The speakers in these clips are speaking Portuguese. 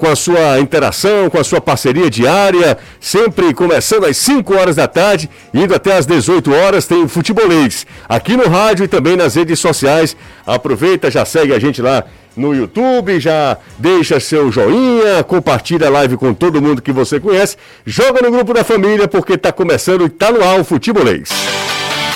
com a sua interação, com a sua parceria diária, sempre começando às 5 horas da tarde, indo até às 18 horas, tem o Futebolês, aqui no rádio e também nas redes sociais. Aproveita, já segue a gente lá no YouTube, já deixa seu joinha, compartilha a live com todo mundo que você conhece, joga no grupo da família porque está começando e está no ar o Futebolês.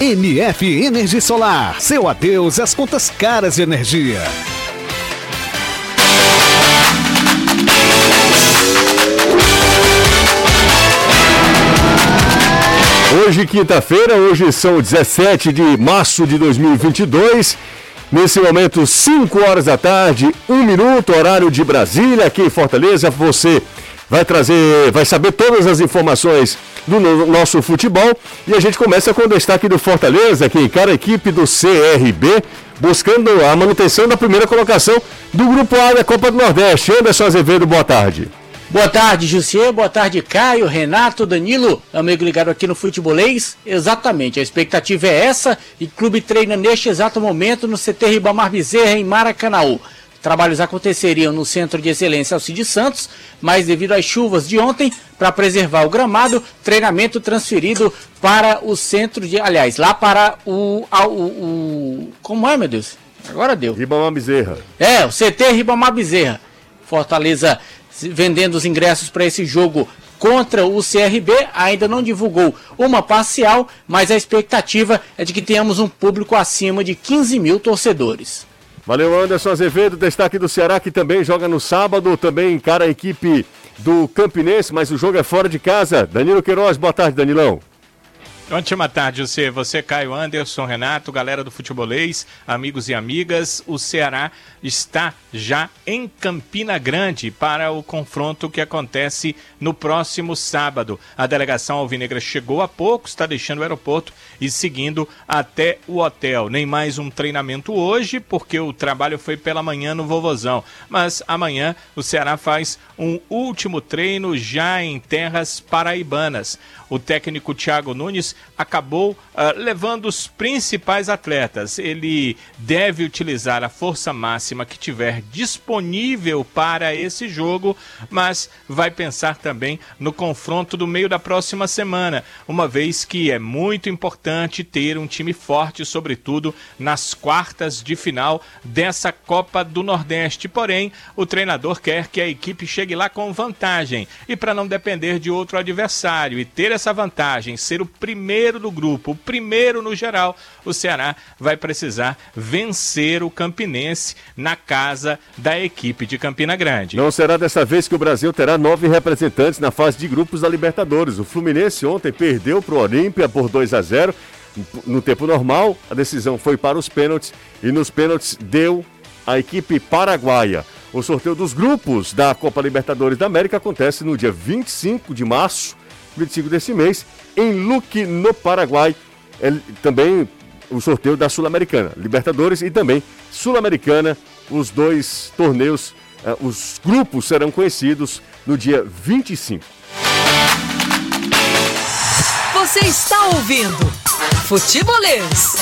MF Energia Solar. Seu adeus às contas caras de energia. Hoje, quinta-feira, hoje são 17 de março de 2022. Nesse momento, 5 horas da tarde, 1 minuto, horário de Brasília, aqui em Fortaleza. Você vai trazer, vai saber todas as informações do nosso futebol. E a gente começa com o destaque do Fortaleza, que encara a equipe do CRB, buscando a manutenção da primeira colocação do Grupo A da Copa do Nordeste. Anderson Azevedo, boa tarde. Boa tarde, Jussier. Boa tarde, Caio, Renato, Danilo, amigo ligado aqui no Futebolês. Exatamente, a expectativa é essa e o clube treina neste exato momento no CT Ribamar Bezerra, em Maracanã. Trabalhos aconteceriam no Centro de Excelência Alcide Santos, mas devido às chuvas de ontem, para preservar o gramado, treinamento transferido para o centro de. Aliás, lá para o. o, o como é, meu Deus? Agora deu. Ribamar Bezerra. É, o CT Ribamar Bezerra. Fortaleza vendendo os ingressos para esse jogo contra o CRB, ainda não divulgou uma parcial, mas a expectativa é de que tenhamos um público acima de 15 mil torcedores. Valeu, Anderson Azevedo, destaque do Ceará que também joga no sábado, também encara a equipe do Campinense, mas o jogo é fora de casa. Danilo Queiroz, boa tarde, Danilão. Ótima tarde, você, você, Caio Anderson, Renato, galera do Futebolês, amigos e amigas. O Ceará está já em Campina Grande para o confronto que acontece no próximo sábado. A delegação alvinegra chegou há pouco, está deixando o aeroporto e seguindo até o hotel. Nem mais um treinamento hoje, porque o trabalho foi pela manhã no Vovozão. Mas amanhã o Ceará faz um último treino já em terras paraibanas o técnico Thiago Nunes acabou uh, levando os principais atletas. Ele deve utilizar a força máxima que tiver disponível para esse jogo, mas vai pensar também no confronto do meio da próxima semana, uma vez que é muito importante ter um time forte, sobretudo nas quartas de final dessa Copa do Nordeste. Porém, o treinador quer que a equipe chegue lá com vantagem e para não depender de outro adversário e ter essa vantagem, ser o primeiro do grupo, o primeiro no geral, o Ceará vai precisar vencer o Campinense na casa da equipe de Campina Grande. Não será dessa vez que o Brasil terá nove representantes na fase de grupos da Libertadores. O Fluminense ontem perdeu para o Olímpia por 2 a 0 no tempo normal, a decisão foi para os pênaltis e nos pênaltis deu a equipe paraguaia. O sorteio dos grupos da Copa Libertadores da América acontece no dia 25 de março 25 desse mês, em Luque, no Paraguai. É, também o sorteio da Sul-Americana, Libertadores e também Sul-Americana. Os dois torneios, é, os grupos serão conhecidos no dia 25. Você está ouvindo Futebolês.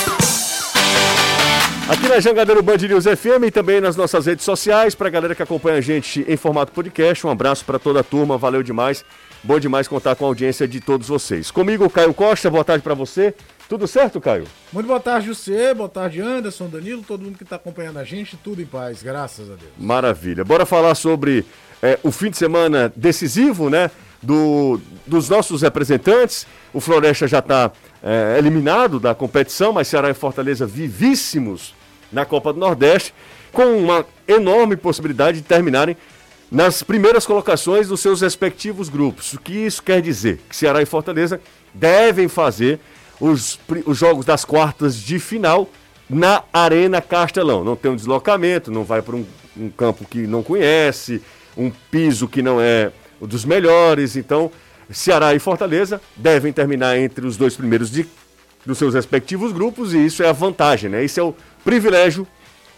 Aqui na Jangadeiro Band News FM e também nas nossas redes sociais, para a galera que acompanha a gente em formato podcast, um abraço para toda a turma, valeu demais. Bom demais contar com a audiência de todos vocês. Comigo, Caio Costa, boa tarde para você. Tudo certo, Caio? Muito boa tarde, José. Boa tarde, Anderson, Danilo, todo mundo que está acompanhando a gente. Tudo em paz, graças a Deus. Maravilha. Bora falar sobre é, o fim de semana decisivo, né? Do, dos nossos representantes. O Floresta já está é, eliminado da competição, mas Ceará e Fortaleza vivíssimos na Copa do Nordeste, com uma enorme possibilidade de terminarem nas primeiras colocações dos seus respectivos grupos. O que isso quer dizer? Que Ceará e Fortaleza devem fazer os, os jogos das quartas de final na Arena Castelão. Não tem um deslocamento, não vai para um, um, campo que não conhece, um piso que não é o dos melhores. Então, Ceará e Fortaleza devem terminar entre os dois primeiros de, dos seus respectivos grupos e isso é a vantagem, né? Isso é o privilégio.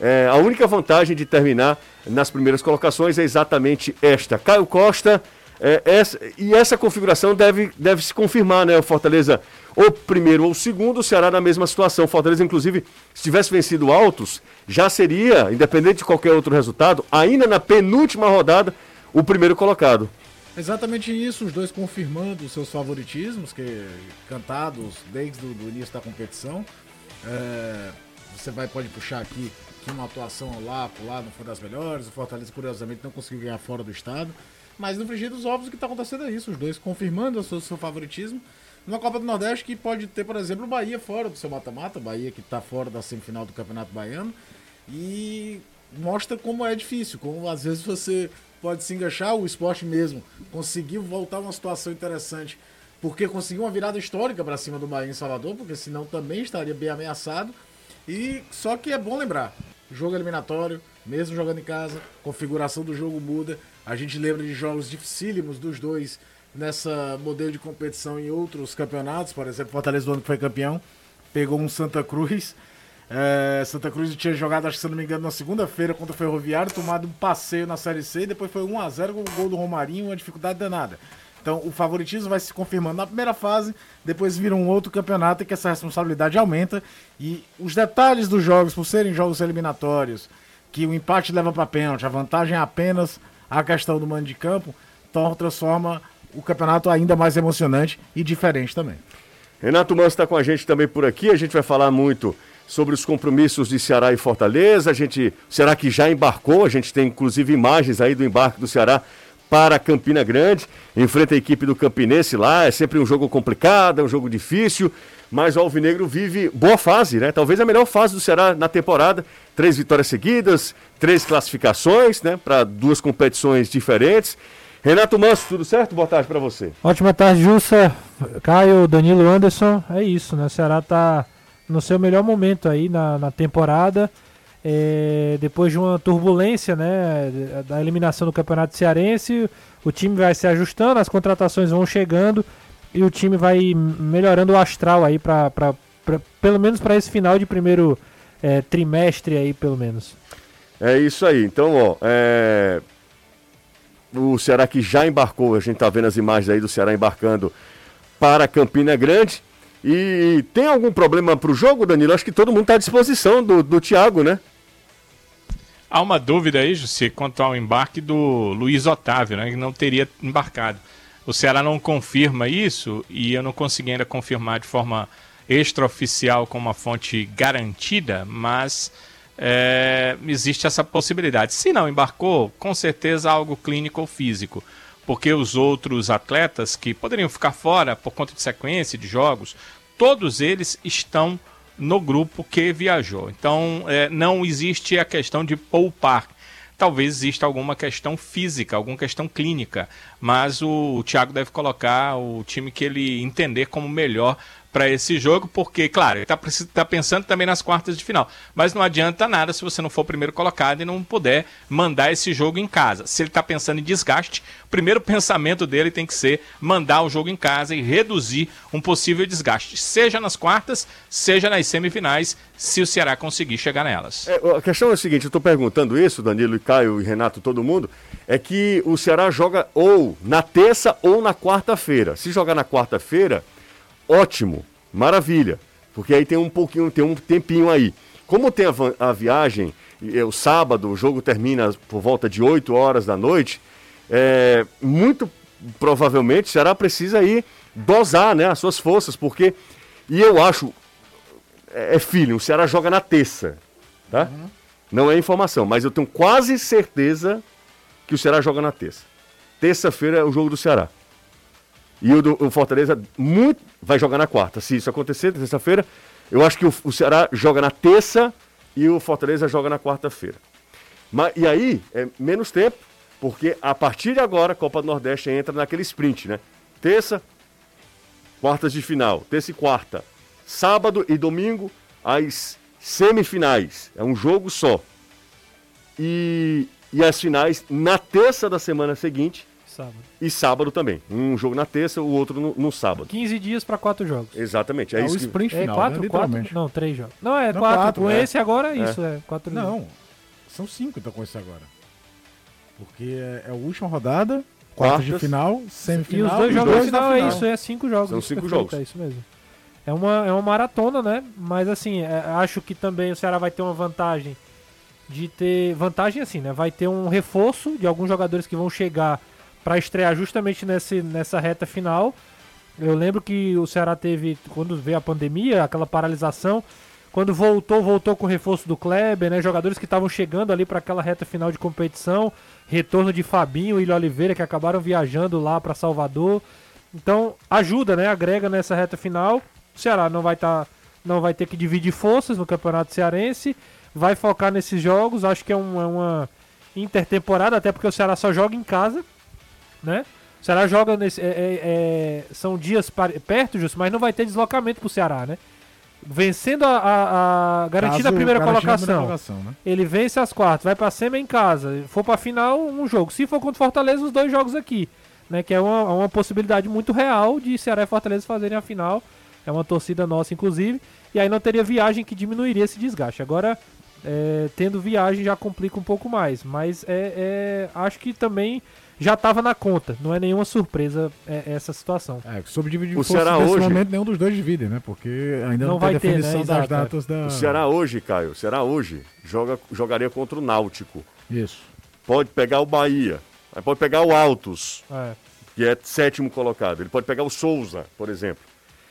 É, a única vantagem de terminar nas primeiras colocações é exatamente esta. Caio Costa, é, essa, e essa configuração deve, deve se confirmar, né? O Fortaleza ou primeiro ou segundo, o Ceará na mesma situação. Fortaleza, inclusive, se tivesse vencido altos, já seria, independente de qualquer outro resultado, ainda na penúltima rodada, o primeiro colocado. Exatamente isso, os dois confirmando seus favoritismos, que cantados desde o início da competição. É, você vai pode puxar aqui que uma atuação lá, por lá não foi das melhores. O Fortaleza, curiosamente, não conseguiu ganhar fora do estado. Mas no frigir dos ovos o que está acontecendo é isso, os dois confirmando o seu, seu favoritismo. Numa Copa do Nordeste que pode ter, por exemplo, o Bahia fora do seu mata-mata, Bahia que está fora da semifinal do Campeonato Baiano. E mostra como é difícil, como às vezes você pode se enganchar, o esporte mesmo conseguiu voltar uma situação interessante, porque conseguiu uma virada histórica para cima do Bahia em Salvador, porque senão também estaria bem ameaçado. E só que é bom lembrar, jogo eliminatório, mesmo jogando em casa, configuração do jogo muda. A gente lembra de jogos dificílimos dos dois nessa modelo de competição em outros campeonatos, por exemplo, Fortaleza do ano que foi campeão, pegou um Santa Cruz é, Santa Cruz tinha jogado, acho que se não me engano, na segunda-feira contra o Ferroviário, tomado um passeio na Série C, e depois foi 1x0 com o gol do Romarinho, uma dificuldade danada. Então o favoritismo vai se confirmando na primeira fase, depois vira um outro campeonato e que essa responsabilidade aumenta. E os detalhes dos jogos, por serem jogos eliminatórios, que o empate leva para pênalti, a vantagem é apenas a questão do mando de campo, então transforma o campeonato ainda mais emocionante e diferente também. Renato Manso está com a gente também por aqui, a gente vai falar muito sobre os compromissos de Ceará e Fortaleza. A gente, será que já embarcou? A gente tem inclusive imagens aí do embarque do Ceará para Campina Grande. Enfrenta a equipe do Campinense lá. É sempre um jogo complicado, é um jogo difícil. Mas o Alvinegro vive boa fase, né? Talvez a melhor fase do Ceará na temporada. Três vitórias seguidas, três classificações, né? Para duas competições diferentes. Renato Manso, tudo certo? Boa tarde para você. Ótima tarde, Jussa, Caio, Danilo Anderson. É isso, né? O Ceará tá no seu melhor momento aí na, na temporada. É, depois de uma turbulência né, da eliminação do Campeonato Cearense, o time vai se ajustando, as contratações vão chegando e o time vai melhorando o astral aí para pelo menos para esse final de primeiro é, trimestre aí pelo menos. É isso aí. Então, ó, é... o Ceará que já embarcou, a gente tá vendo as imagens aí do Ceará embarcando para Campina Grande. E tem algum problema para o jogo, Danilo? Acho que todo mundo está à disposição do, do Thiago, né? Há uma dúvida aí, Jussi, quanto ao embarque do Luiz Otávio, né? Que não teria embarcado. O Ceará não confirma isso e eu não consegui ainda confirmar de forma extraoficial com uma fonte garantida, mas é, existe essa possibilidade. Se não embarcou, com certeza algo clínico ou físico porque os outros atletas que poderiam ficar fora por conta de sequência de jogos, todos eles estão no grupo que viajou. Então, é, não existe a questão de poupar. Talvez exista alguma questão física, alguma questão clínica, mas o, o Thiago deve colocar o time que ele entender como melhor para esse jogo, porque, claro, ele está tá pensando também nas quartas de final. Mas não adianta nada se você não for o primeiro colocado e não puder mandar esse jogo em casa. Se ele está pensando em desgaste, o primeiro pensamento dele tem que ser mandar o jogo em casa e reduzir um possível desgaste, seja nas quartas, seja nas semifinais, se o Ceará conseguir chegar nelas. É, a questão é a seguinte: eu estou perguntando isso, Danilo e Caio e Renato, todo mundo, é que o Ceará joga ou na terça ou na quarta-feira. Se jogar na quarta-feira ótimo, maravilha, porque aí tem um pouquinho, tem um tempinho aí. Como tem a, a viagem, é, o sábado, o jogo termina por volta de 8 horas da noite, é, muito provavelmente será precisa aí dosar né, as suas forças, porque, e eu acho, é, é filho, o Ceará joga na terça, tá? Uhum. Não é informação, mas eu tenho quase certeza que o Ceará joga na terça. Terça-feira é o jogo do Ceará. E o, do, o Fortaleza muito, vai jogar na quarta. Se isso acontecer, terça-feira, eu acho que o, o Ceará joga na terça e o Fortaleza joga na quarta-feira. E aí, é menos tempo, porque a partir de agora a Copa do Nordeste entra naquele sprint, né? Terça, quartas de final. Terça e quarta. Sábado e domingo, as semifinais. É um jogo só. E E as finais na terça da semana seguinte Sábado. e sábado também. Um jogo na terça, o outro no, no sábado. 15 dias pra quatro jogos. Exatamente, é, É, o isso. que- sprint É final, quatro, né? quatro? Não, três jogos. Não, é Não, quatro. quatro, Com é. esse agora é isso, é. Quatro Não, são cinco então com esse agora. Porque é, é a última rodada, Quartas. de final, E semifinal os dois e jogos dois final, é final. isso, é cinco jogos. São cinco perfeito, jogos. É isso mesmo. É uma, é uma maratona, né? Mas assim, é, acho que também o Ceará vai ter uma vantagem de ter. Vantagem assim, né? Vai ter um reforço de alguns jogadores que vão chegar para estrear justamente nesse, nessa reta final. Eu lembro que o Ceará teve, quando veio a pandemia, aquela paralisação. Quando voltou, voltou com o reforço do Kleber, né? Jogadores que estavam chegando ali para aquela reta final de competição. Retorno de Fabinho e Oliveira, que acabaram viajando lá para Salvador. Então, ajuda, né? Agrega nessa reta final. O Ceará não vai tá, não vai ter que dividir forças no Campeonato Cearense. Vai focar nesses jogos. Acho que é, um- é uma intertemporada, até porque o Ceará só joga em casa, né? O Ceará joga nesse. é- é- é- são dias perto, Justo, mas não vai ter deslocamento pro Ceará, né? Vencendo a. a, a garantindo Caso a primeira colocação. né? Ele vence as quartas, vai pra semi em casa. For pra final, um jogo. Se for contra o Fortaleza, os dois jogos aqui. Né, que é uma, uma possibilidade muito real de Ceará e Fortaleza fazerem a final. É uma torcida nossa, inclusive. E aí não teria viagem que diminuiria esse desgaste. Agora, é, tendo viagem já complica um pouco mais. Mas é, é, acho que também já estava na conta. Não é nenhuma surpresa é, essa situação. É, sobre dividir O Ceará nesse hoje- momento nenhum dos dois divide, né? Porque ainda não, Não tem vai ter, definição né? das Exato, é. datas da... O Ceará hoje, Caio, o Ceará hoje joga, jogaria contra o Náutico. Isso. Pode pegar o Bahia, aí pode pegar o Altos, É. que é sétimo colocado. Ele pode pegar o Souza, por exemplo.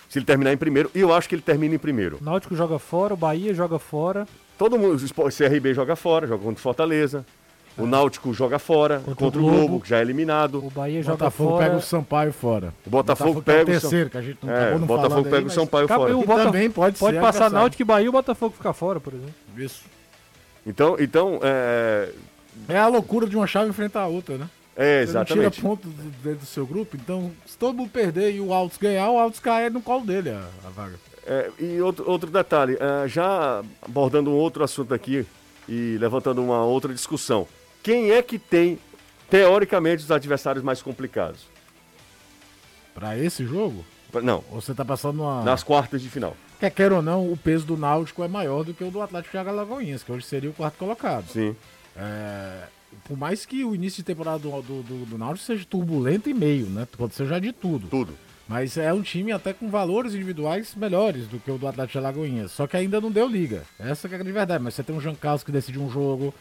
Se ele terminar em primeiro, e eu acho que ele termina em primeiro. O Náutico joga fora, o Bahia joga fora. Todo mundo, o CRB joga fora, joga contra o Fortaleza. O Náutico joga fora, Contra contra, o o Globo, Globo. que já é eliminado. O Bahia O joga Botafogo fora. pega o Sampaio fora. O Botafogo, é pega o terceiro, que a gente não É, acabou não Botafogo pega aí, o Sampaio fora. o que Bota- também pode, Pode ser passar. Náutico e Bahia, o Botafogo fica fora, por exemplo. Isso. Então, então é, É a loucura de uma chave enfrentar a outra, né? é Você não exatamente. tira ponto do- dentro do seu grupo, então se todo mundo perder e o Altos ganhar, o Altos cai no colo dele a, a vaga. É, e outro, outro detalhe, é, já abordando um outro assunto aqui e levantando uma outra discussão. Quem é que tem, teoricamente, os adversários mais complicados? Pra esse jogo, Pra- Não, ou você tá passando uma... nas quartas de final. Quer queira ou não, o peso do Náutico é maior do que o do Atlético de Alagoinhas, que hoje seria o quarto colocado. Sim. É, por mais que o início de temporada do, do, do, do Náutico seja turbulento e meio, né? Aconteceu já de tudo. Tudo. Mas é um time até com valores individuais melhores do que o do Atlético de Alagoinhas. Só que ainda não deu liga. Essa que é a de verdade. Mas você tem um Jean Carlos que decide um jogo.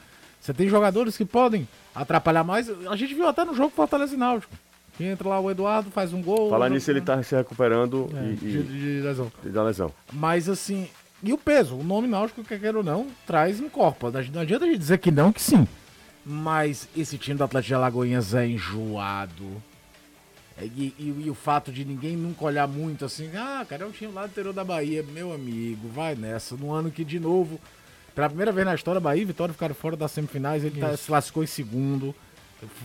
Você tem jogadores que podem atrapalhar mais. A gente viu até no jogo Fortaleza e Náutico. Que entra lá o Eduardo, faz um gol. Falar nisso, ele tá se recuperando É, e, de, de lesão. e da lesão. Mas assim, e o peso? O nome náutico, quer queira ou não, traz encorpa. Não adianta a gente dizer que não, que sim. Mas esse time do Atlético de Alagoinhas é enjoado. É, E, e- e o fato de ninguém nunca olhar muito assim, ah, cara, é um time lá do interior da Bahia, meu amigo, vai nessa. No ano que, de novo, pela primeira vez na história, Bahia e Vitória ficaram fora das semifinais, ele tá- se lascou em segundo.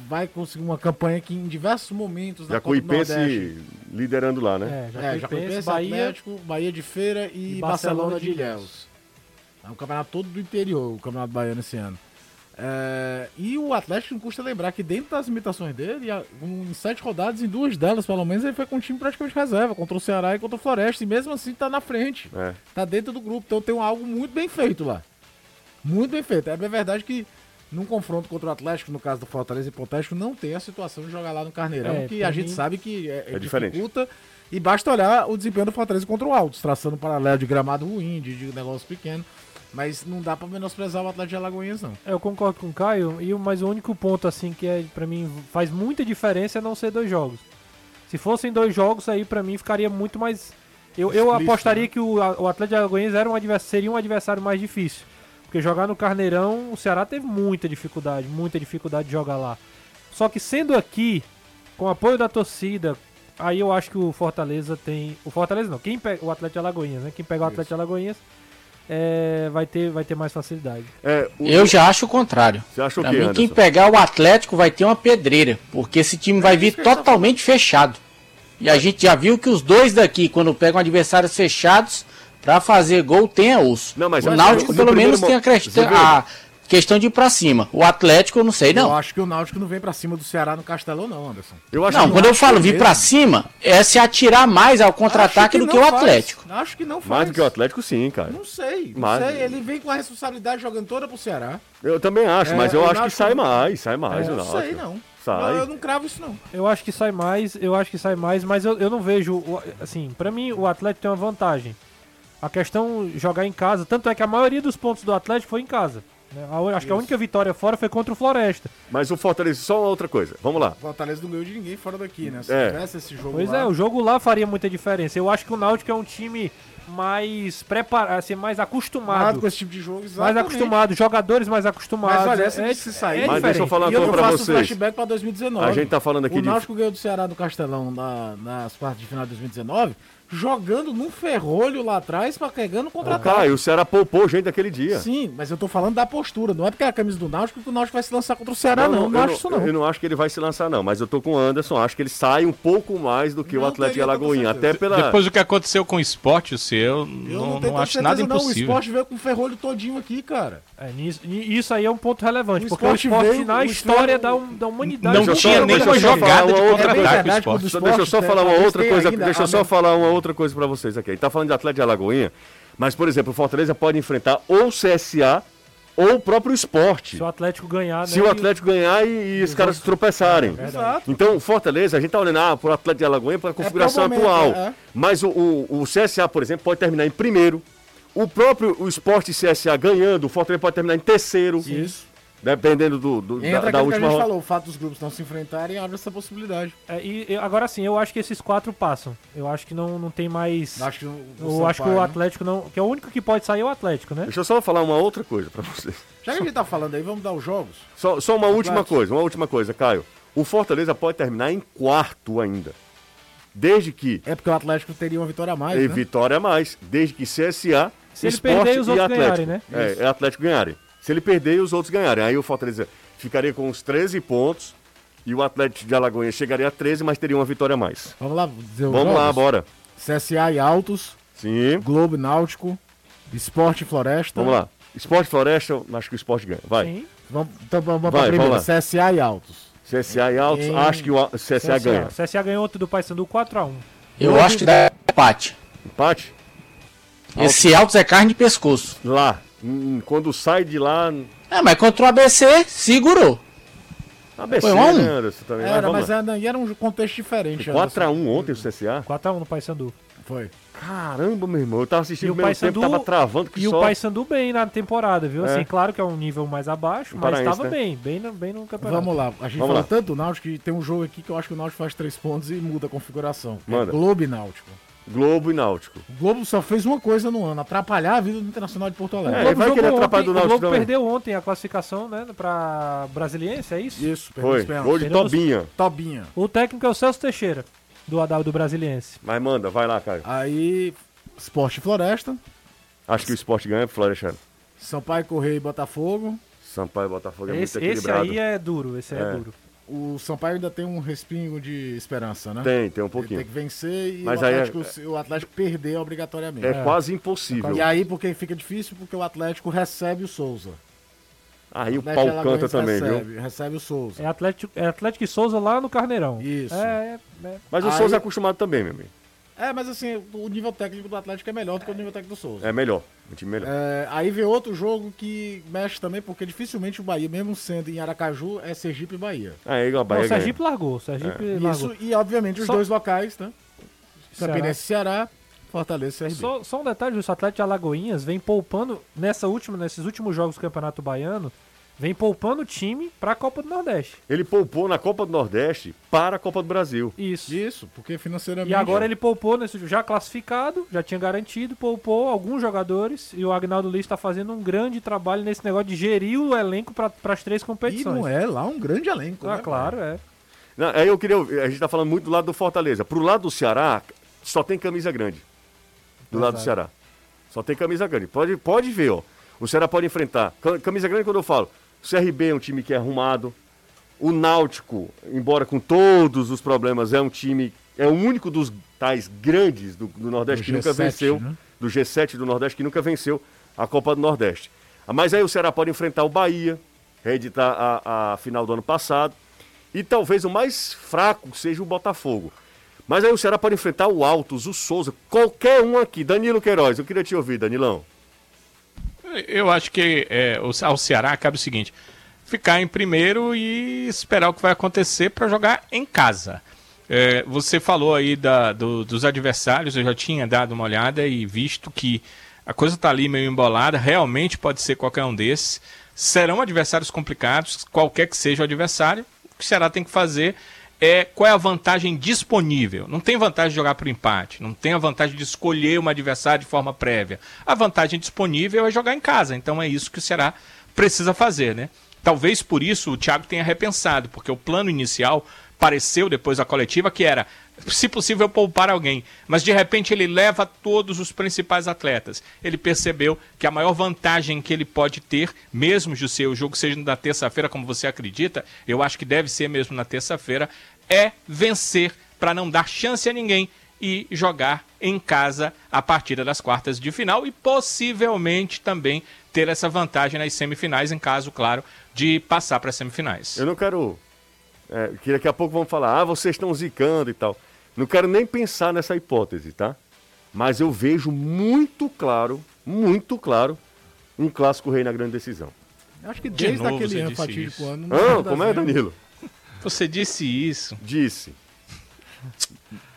Vai conseguir uma campanha que em diversos momentos na Copa do Nordeste- Jacuipense liderando lá, né? É, é, Jacuipense, Bahia. Atlético, Bahia de Feira e, E Barcelona, Barcelona de Ilhéus. É um campeonato todo do interior, o campeonato baiano esse ano. É, e o Atlético não custa lembrar que dentro das limitações dele, em sete rodadas, em duas delas pelo menos, ele foi com um time praticamente reserva, contra o Ceará e contra o Floresta, e mesmo assim tá na frente. É. Tá dentro do grupo, então tem algo muito bem feito lá. Muito bem feito. É bem verdade que num confronto contra o Atlético, no caso do Fortaleza e Hipotético, não tem a situação de jogar lá no Carneirão, É, que a gente mim- sabe que é, É diferente. dificulta. E basta olhar o desempenho do Fortaleza contra o Altos, traçando um paralelo de gramado ruim, de, de negócio pequeno. Mas não dá pra menosprezar o Atlético de Alagoinhas, não. É, Eu concordo com o Caio, e o- mas o único ponto assim que é para mim faz muita diferença é não ser dois jogos. Se fossem dois jogos aí pra mim ficaria muito mais eu, eu Explícito, apostaria né? que o, o Atlético de Alagoinhas era um adversário, seria um adversário mais difícil. Porque jogar no Carneirão, o Ceará teve muita dificuldade, muita dificuldade de jogar lá. Só que sendo aqui, com o apoio da torcida, aí eu acho que o Fortaleza tem. O Fortaleza não, quem pega o Atlético de Alagoinhas, né? Quem pega o Atlético de Alagoinhas é, vai, ter, vai ter mais facilidade. É, o- Eu já acho o contrário. Você acha o Pra quê, mim, Anderson? quem pegar o Atlético vai ter uma pedreira, porque esse time vai vir totalmente fechado. E a gente já viu que os dois daqui, quando pegam adversários fechados, pra fazer gol tem a osso. Não, mas o Náutico, pelo menos, tem a, a- questão de ir pra cima. O Atlético, eu não sei, Eu não. acho que o Náutico não vem pra cima do Ceará no Castelão, não, Anderson. Eu acho Não, que quando eu falo vir mesmo. pra cima, é se atirar mais ao contra-ataque do que o faz. Atlético. Acho que não faz. mais do que o Atlético, sim, cara. Não sei, não Mas- sei. Ele vem com a responsabilidade jogando toda pro Ceará. Eu também acho, É, mas eu o acho que sai mais, sai mais É, o não sei, não. Sai. Eu, eu não cravo isso, não. Eu acho que sai mais, eu acho que sai mais, mas eu, eu não vejo, assim, pra mim o Atlético tem uma vantagem. A questão jogar em casa, tanto é que a maioria dos pontos do Atlético foi em casa. né? A acho que a única vitória fora foi contra o Floresta. Mas o Fortaleza, só uma outra coisa. Vamos lá. O Fortaleza não ganhou de ninguém fora daqui, né? Se É. tivesse esse jogo Pois lá... é, o jogo lá faria muita diferença. Eu acho que o Náutico é um time mais preparado, assim, mais Nada acostumado. com esse tipo de jogo, Mais exatamente. acostumado, jogadores mais acostumados. Mas olha, essa é, de se sair- é Mas deixa eu falar E uma coisa pra faço vocês. flashback pra 2019. A gente tá falando aqui o de. Náutico ganhou do Ceará no Castelão na- nas quartas de final de 2019, jogando num ferrolho lá atrás, pra carregando Ô, contra-ataque. Caio, o Ceará poupou gente daquele dia. Sim, mas eu tô falando da postura. Não é porque é a camisa do Náutico que o Náutico vai se lançar contra o Ceará, não. Não, eu acho isso, não. Eu não acho que ele vai se lançar, não. Mas eu tô com o Anderson. Acho que ele sai um pouco mais do que o Não Atlético de teria Alagoinha. Até pela. Depois do que aconteceu com o esporte, o seu, Eu não, não, não, acho nada certeza, não. O impossível. esporte veio com o ferrolho todinho aqui, cara. É, nisso- e isso aí é um ponto relevante, O porque o esporte esporte veio- na o história da, da humanidade. Não tinha nem deixa eu uma só falar jogada de uma outra contra-ataque o deixa eu só esporte falar uma outra coisa. Deixa eu só falar uma outra coisa pra vocês aqui. Tá falando de Atlético de Alagoinha, mas, por exemplo, o Fortaleza pode enfrentar ou o CSA ou o próprio esporte. Se o Atlético ganhar, Se né, o Atlético ganhar e, e os caras tropeçarem. Exato. Então, o Fortaleza, a gente tá olhando ah, pro Atlético de Alagoinha para a configuração pro momento, atual. é. Mas o, o, o CSA, por exemplo, pode terminar em primeiro. O próprio o Esporte CSA ganhando, o Fortaleza pode terminar em terceiro. Isso. Dependendo do, do- Entra da, da que a última gente falou, o fato dos grupos não se enfrentarem abre essa possibilidade. É, e, e agora sim, eu acho que esses quatro passam. Eu acho que não, não tem mais. Acho que o, eu acho que o né? Atlético não. Que é o único que pode sair é o Atlético, né? Deixa eu só falar uma outra coisa pra vocês. Já que a gente tá falando aí, vamos dar os jogos? Só, só uma última Atlético. coisa, uma última coisa, Caio. O Fortaleza pode terminar em quarto ainda. Desde que É porque o Atlético teria uma vitória a mais, e né? vitória a mais, desde que CSA, Se ele perder, os e outros Atlético. ganharem, né? É, é Atlético ganharem. Se ele perder e os outros ganharem, aí o Fortaleza ficaria com uns 13 pontos e o Atlético de Alagoinha chegaria a 13, mas teria uma vitória a mais. Vamos lá, Vamos lá, jogos? bora. CSA e Altos, Sim, Globo Náutico, Esporte e Floresta. vamos lá. Esporte Floresta, eu acho que o Esporte ganha. Vai. Sim. Vamos, então vamos pra Vai, primeira, vamos lá. CSA e Altos. CSA e Altos, Em- acho que o A- CSA, ganha. O CSA ganhou outro do Paysandu 4x1. Eu acho que dá empate. Empate? Esse Altos é carne de pescoço. Lá. Hum, Quando sai de lá. É, mas contra o ABC, segurou. ABC, Foi um a né, Anderson? Também. Era, mas lá. era, era um contexto diferente. 4x1 Anderson. ontem o CSA? 4x1 no Paysandu. Foi. Caramba, meu irmão. Eu tava assistindo E o o primeiro tempo, Paysandu- tava travando que E o só. Paysandu bem na temporada, viu? É. Assim, claro que é um nível mais abaixo, mas Paraense, estava né? bem, bem no, bem no campeonato. Vamos lá, a gente Vamos falou lá. tanto do Náutico que tem um jogo aqui que eu acho que o Náutico faz três pontos e muda a configuração. É Manda. Globo e Náutico. Globo e Náutico. O Globo só fez uma coisa no ano, atrapalhar a vida do Internacional de Porto É, Alegre. ele vai querer jogou atrapalhar ontem- do Náutico O Globo perdeu ontem a classificação, né, pra Brasiliense, é isso? Isso, perdeu Foi. Gol de Tobinha. Tobinha. O técnico é o Celso Teixeira, do Adal do Brasiliense. Mas manda, vai lá, Caio. Aí, Esporte e Floresta, Acho que o esporte ganha, Floresta. Sampaio Correia e Botafogo. Sampaio e Botafogo é esse, muito esse equilibrado. aí é duro, esse aí é, É. duro. O Sampaio ainda tem um respingo de esperança, né? Tem, tem um Ele pouquinho. tem que vencer e Mas o, aí é- Atlético, se o Atlético perder obrigatoriamente. É, quase impossível. E aí, porque fica difícil, porque o Atlético recebe o Souza. Aí o Atlético pau canta também, viu? recebe, Recebe o Souza. É Atlético, é Atlético e Souza lá no Carneirão. Isso. É, é, é. Mas o Aí- Souza é acostumado também, meu amigo. É, mas assim, o nível técnico do Atlético é melhor do que o nível técnico do Souza. É melhor. Um time melhor. É, aí vem outro jogo que mexe também, porque dificilmente o Bahia, mesmo sendo em Aracaju, é Sergipe e Bahia. Aí a Não, Bahia o Sergipe largou, o Sergipe largou. Isso, e obviamente os Só- dois locais, né? Campinense e Ceará, Fortaleza e. Só, só um detalhe, o Atlético de Alagoinhas vem poupando, nessa última, nesses últimos jogos do Campeonato Baiano, vem poupando o time pra Copa do Nordeste. Ele poupou na Copa do Nordeste para a Copa do Brasil. Isso. Isso, porque financeiramente... E agora ele poupou, nesse, já classificado, já tinha garantido, poupou alguns jogadores e o Agnaldo Liz está fazendo um grande trabalho nesse negócio de gerir o elenco para as três E competições. não é lá um grande elenco, Ah, né? claro, é. Não, aí eu queria. A gente tá falando muito do lado do Fortaleza. Pro lado do Ceará, só tem camisa grande. Do lado do Ceará. Só tem camisa grande. Pode, pode ver, ó. O Ceará pode enfrentar. Ca- Camisa grande quando eu falo. O CRB é um time que é arrumado. O Náutico, embora com todos os problemas, é um time. É o único dos tais grandes do, do Nordeste Do que nunca G7, venceu. né? Do G7 do Nordeste que nunca venceu a Copa do Nordeste. Mas aí o Ceará pode enfrentar o Bahia, reeditar a, a final do ano passado. E talvez o mais fraco seja o Botafogo. Mas aí o Ceará pode enfrentar o Altos, o Souza, qualquer um aqui. Danilo Queiroz, eu queria te ouvir, Danilão. Eu acho que é, ao Ceará cabe o seguinte: ficar em primeiro e esperar o que vai acontecer para jogar em casa. É, você falou aí da, do, dos adversários, eu já tinha dado uma olhada e visto que a coisa está ali meio embolada, realmente pode ser qualquer um desses. Serão adversários complicados, qualquer que seja o adversário. O que o Ceará tem que fazer é qual é a vantagem disponível. Não tem vantagem de jogar para o empate, não tem a vantagem de escolher um adversário de forma prévia. A vantagem disponível é jogar em casa. Então é isso que o Ceará precisa fazer, né? Talvez por isso o Thiago tenha repensado, porque o plano inicial pareceu depois da coletiva que era, se possível, poupar alguém. Mas de repente ele leva todos os principais atletas. Ele percebeu que a maior vantagem que ele pode ter, mesmo se o jogo seja na terça-feira, como você acredita, eu acho que deve ser mesmo na terça-feira, é vencer para não dar chance a ninguém e jogar em casa a partida das quartas de final e possivelmente também ter essa vantagem nas semifinais, em caso, claro, de passar para as semifinais. Eu não quero. É, que daqui a pouco vão falar, ah, vocês estão zicando e tal. Não quero nem pensar nessa hipótese, tá? Mas eu vejo muito claro, muito claro, um clássico rei na grande decisão. Acho que desde de aquele ano fatídico ano. Ah, como é, Danilo? Você disse isso. Disse.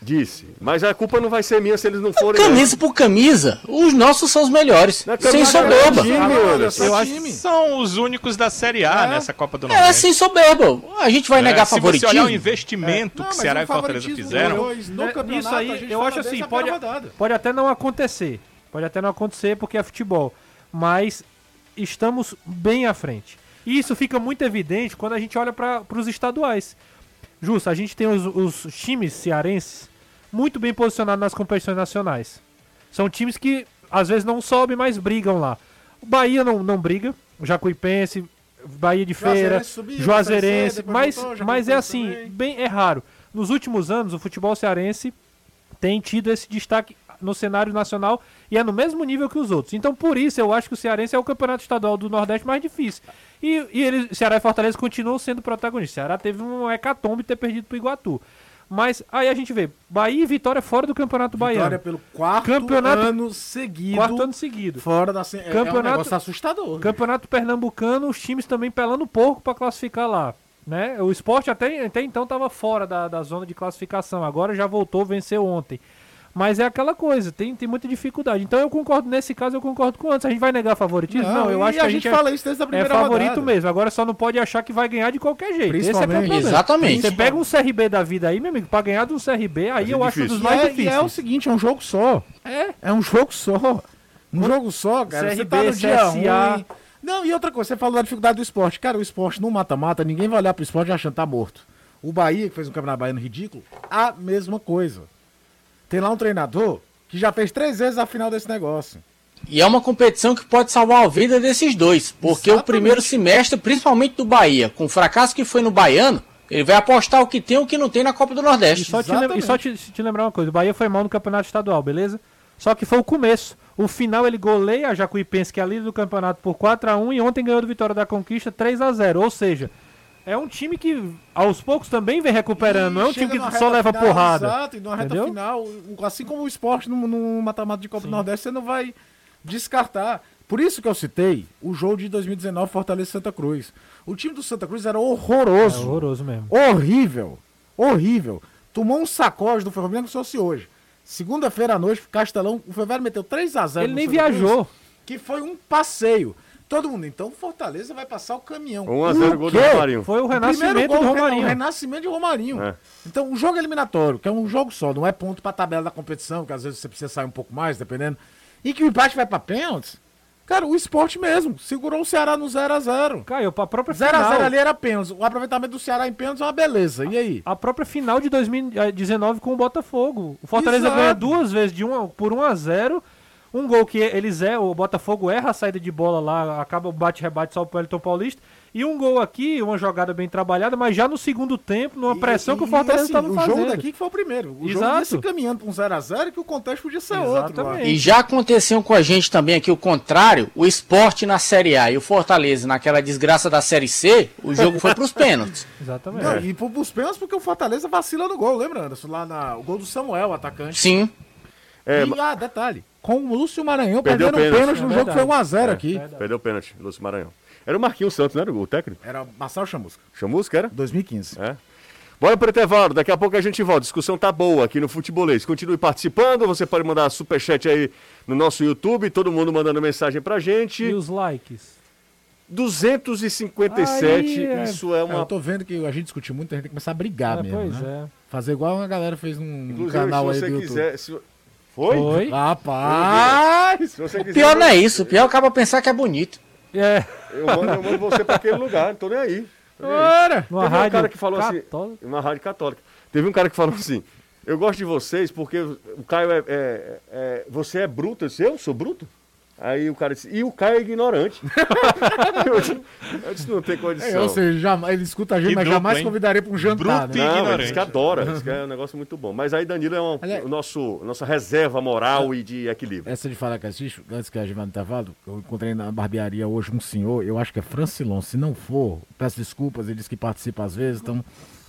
Disse. Mas a culpa não vai ser minha se eles não forem. Camisa por camisa, os nossos são os melhores. É sem soberba. Time, ah, eu acho que são os únicos da Série A é. nessa Copa do Nordeste. É, sem soberba. A gente vai é, negar se favoritismo. Se você olhar o investimento é. não, que Ceará e Fortaleza fizeram. No isso aí, eu acho assim, pode, pode até não acontecer. Pode até não acontecer porque é futebol. Mas estamos bem à frente. E isso fica muito evidente quando a gente olha para os estaduais. Justo, a gente tem os, os times cearenses muito bem posicionados nas competições nacionais. São times que às vezes não sobem, mas brigam lá. O Bahia não, não briga, o Jacuipense, Bahia de Feira, subiu, Juazeirense, mas, voltou, mas é assim, também. bem é raro. Nos últimos anos, o futebol cearense tem tido esse destaque no cenário nacional e é no mesmo nível que os outros. Então, por isso, eu acho que o Cearense é o campeonato estadual do Nordeste mais difícil. E, e ele, Ceará e Fortaleza continuam sendo protagonistas. Ceará teve um hecatombe ter perdido para o Iguatu. Mas aí a gente vê Bahia e Vitória fora do Campeonato Vitória Baiano. Vitória pelo quarto campeonato, ano seguido. Quarto ano seguido. Fora da é, campeonato, é um assustador. Campeonato Pernambucano, os times também pelando pouco para classificar lá. Né? O esporte até, até então estava fora da, da zona de classificação. Agora já voltou, venceu ontem. Mas é aquela coisa, tem, tem muita dificuldade. Então eu concordo, nesse caso eu concordo com antes. A gente vai negar favoritismo? Não, não eu acho que a, gente, fala é, isso desde a primeira É favorito rodada. mesmo. Agora só não pode achar que vai ganhar de qualquer jeito. Esse é, é Exatamente. Você pega um CRB da vida aí, meu amigo, pra ganhar de um CRB, aí é eu acho dos mais é, difíceis. é o seguinte, é um jogo só. É? É um jogo só. Um jogo só, cara. CRB, você tá no dia CSA... ruim. Não, e outra coisa, você falou da dificuldade do esporte. Cara, o esporte no mata-mata, ninguém vai olhar pro esporte achando que tá morto. O Bahia, que fez um campeonato baiano ridículo, a mesma coisa. Tem lá um treinador que já fez três vezes a final desse negócio. E é uma competição que pode salvar a vida desses dois, porque Exatamente. o primeiro semestre, principalmente do Bahia, com o fracasso que foi no Baiano, ele vai apostar o que tem e o que não tem na Copa do Nordeste. E só, te, e só te, te, lembrar uma coisa, o Bahia foi mal no Campeonato Estadual, beleza? Só que foi o começo. O final ele goleia a Jacuipense, que é a líder do campeonato, por 4 a 1 e ontem ganhou do Vitória da Conquista 3 a 0 Ou seja, é um time que aos poucos também vem recuperando, não é um time que só leva final, porrada. Exato, e na reta entendeu? final, assim como o esporte no mata-mata de Copa Sim. do Nordeste, você não vai descartar. Por isso que eu citei o jogo de 2019 Fortaleza Santa Cruz. O time do Santa Cruz era horroroso. É horroroso mesmo. Horrível. Horrível. Tomou um sacode do Ferroviário que se fosse hoje. Segunda-feira à noite, Castelão, o Ferroviário meteu 3 a 0 Ele nem viajou. Cruz, que foi um passeio. Todo mundo, então Fortaleza vai passar o caminhão. 1x0 gol do Romarinho. Foi o renascimento gol, do Romarinho. O renascimento de Romarinho. É. Então, o jogo eliminatório, que é um jogo só, não é ponto pra tabela da competição, que às vezes você precisa sair um pouco mais, dependendo. E que o empate vai pra pênaltis. Cara, o esporte mesmo. Segurou o Ceará no 0x0. Caiu pra própria 0 final. 0x0 ali era pênaltis. O aproveitamento do Ceará em pênaltis é uma beleza. E aí? A própria final de 2019 com o Botafogo. O Fortaleza Exato. ganha duas vezes de um, por 1x0. Um gol que eles é, o Botafogo erra a saída de bola lá, acaba o bate-rebate só pro Elton Paulista. E um gol aqui, uma jogada bem trabalhada, mas já no segundo tempo, numa pressão E- que o Fortaleza e, assim, estava O fazendo. jogo daqui que foi o primeiro. O jogo Exato. ia se caminhando pra um 0x0 que o contexto podia ser outro. Lá. E já aconteceu com a gente também aqui o contrário, o esporte na Série A e o Fortaleza naquela desgraça da Série C, o jogo foi pros pênaltis. Exatamente. Não, e pro- pros pênaltis porque o Fortaleza vacila no gol, lembra, Anderson? Lá na, o gol do Samuel, o atacante. Sim, É, e, ah, detalhe, com o Lúcio Maranhão Perdeu perdendo pênalti. pênalti no É jogo que foi verdade. 1x0 é, aqui. Perdeu o pênalti, Lúcio Maranhão. Era o Marquinhos Santos, não era o técnico? Era Marcelo Chamusca, Chamusca, era? 2015. É. Bora pro intervalo, daqui a pouco a gente volta. A discussão tá boa aqui no Futebolês. Continue participando, você pode mandar superchat aí no nosso YouTube, todo mundo mandando mensagem pra gente. E os likes? 257, Aí, é. isso é É, uma... eu tô vendo que a gente discutiu muito, a gente tem que começar a brigar É, mesmo, pois né? é. Fazer igual a galera fez num Inclusive, canal aí se do você YouTube. quiser... Foi? Foi? Rapaz! Quiser, pior não é isso, o pior acaba pensar que é bonito. É, Eu mando, eu mando você pra aquele lugar, não tô nem aí. Ora! numa Teve um rádio cara que falou assim- católica. Uma rádio católica. Teve um cara que falou assim: Eu gosto de vocês porque o Caio é. é- é- você é bruto. Eu disse: Eu sou bruto? Aí o cara disse: E o Caio é ignorante. eu, disse, eu disse: Não tem É, condição. ou seja, jamais, ele escuta a gente, Que mas dupla, jamais hein? convidaria pra um jantar, Bruto né? Não, ele disse que adora, diz que é um negócio muito bom. Mas aí Danilo é um- Aliás- o nosso, nossa reserva moral e de equilíbrio. Essa de falar que assiste, antes que a gente vá no intervalo, eu encontrei na barbearia hoje um senhor, eu acho que é Francilon, se não for, peço desculpas, ele diz que participa às vezes, então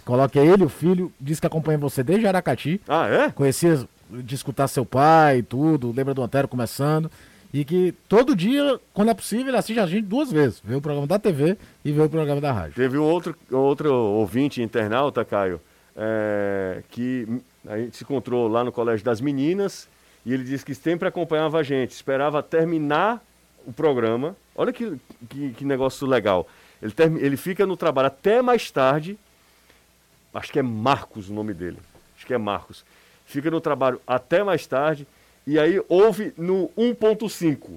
coloque ele e o filho, diz que acompanha você desde Aracati, Ah, é? conhecia de escutar seu pai e tudo, lembra do Antero começando, e que todo dia, quando é possível, ele assiste a gente duas vezes, vê o programa da TV e vê o programa da rádio. Teve um outro, outro ouvinte internauta, Caio, é, que a gente se encontrou lá no Colégio das Meninas e ele disse que sempre acompanhava a gente, esperava terminar o programa. Olha que, que, que negócio legal. Ele, termi- ele fica no trabalho até mais tarde. Acho que é Marcos o nome dele. Acho que é Marcos. Fica no trabalho até mais tarde e aí ouve no 1.5.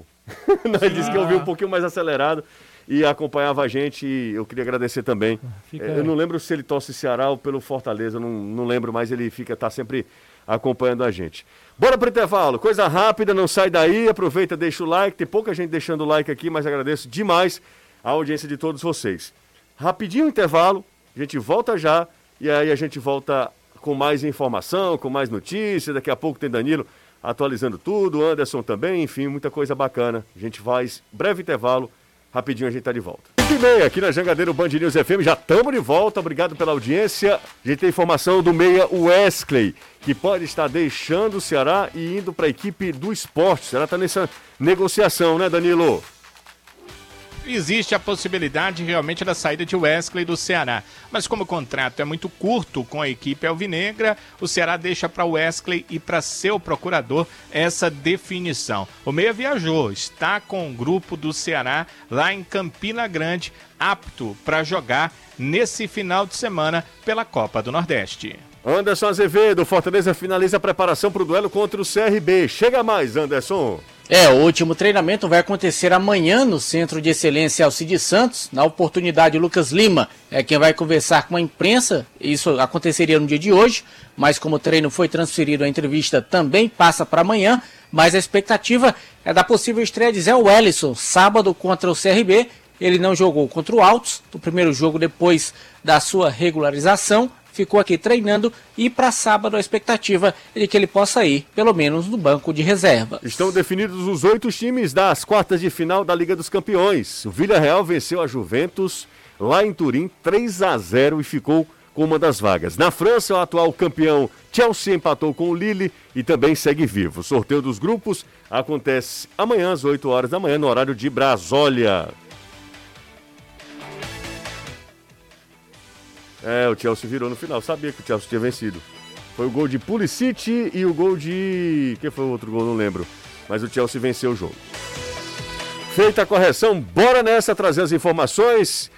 ele disse que ouvia um pouquinho mais acelerado e acompanhava a gente. e Eu queria agradecer também. Fica- Eu não lembro se ele torce Ceará ou pelo Fortaleza, não, não lembro, mas ele fica, tá sempre acompanhando a gente. Bora pro intervalo, coisa rápida, não sai daí, aproveita, deixa o like. Tem pouca gente deixando o like aqui, mas agradeço demais a audiência de todos vocês. Rapidinho o intervalo, a gente volta já e aí a gente volta com mais informação, com mais notícias. Daqui a pouco tem Danilo atualizando tudo, Anderson também, enfim, muita coisa bacana. A gente faz breve intervalo, rapidinho a gente tá de volta. 8 e meia aqui na Jangadeiro Band News FM, já estamos de volta, obrigado pela audiência. A gente tem informação do meia Wesley, que pode estar deixando o Ceará e indo para a equipe do esporte. O Ceará está nessa negociação, né, Danilo? Existe a possibilidade realmente da saída de Wesley do Ceará. Mas como o contrato é muito curto com a equipe alvinegra, o Ceará deixa para Wesley e para seu procurador essa definição. O Meia viajou, está com o grupo do Ceará lá em Campina Grande, apto para jogar nesse final de semana pela Copa do Nordeste. Anderson Azevedo, Fortaleza finaliza a preparação para o duelo contra o CRB. Chega mais, Anderson. É, o último treinamento vai acontecer amanhã no Centro de Excelência Alcides Santos. Na oportunidade, o Lucas Lima é quem vai conversar com a imprensa. Isso aconteceria no dia de hoje, mas como o treino foi transferido, a entrevista também passa para amanhã. Mas a expectativa é da possível estreia de Zé Wellison, sábado contra o CRB. Ele não jogou contra o Altos, no primeiro jogo depois da sua regularização ficou aqui treinando e para sábado a expectativa é de que ele possa ir, pelo menos, no banco de reserva. Estão definidos os oito times das quartas de final da Liga dos Campeões. O Villarreal venceu a Juventus lá em Turim 3 a 0 e ficou com uma das vagas. Na França, o atual campeão Chelsea empatou com o Lille e também segue vivo. O sorteio dos grupos acontece amanhã às 8 horas da manhã no horário de Brasólia. É, o Chelsea virou no final. Sabia que o Chelsea tinha vencido. Foi o gol de Pulisic e o gol de. Quem foi o outro gol? Não lembro. Mas o Chelsea venceu o jogo. Feita a correção, bora nessa trazer as informações.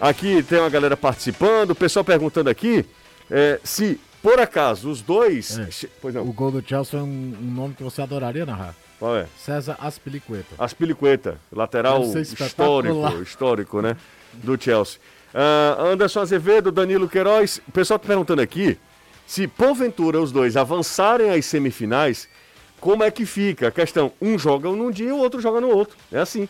Aqui tem uma galera participando, o pessoal perguntando aqui é, se por acaso os dois. É. Pois O não, gol do Chelsea é um, um nome que você adoraria narrar. qual é? César Aspilicueta. Aspilicueta, lateral histórico, histórico, né? Do Chelsea. Ah, Anderson Azevedo, Danilo Queiroz. O pessoal tá perguntando aqui se porventura os dois avançarem às semifinais, como é que fica a questão? Um joga num dia e o outro joga no outro. É assim.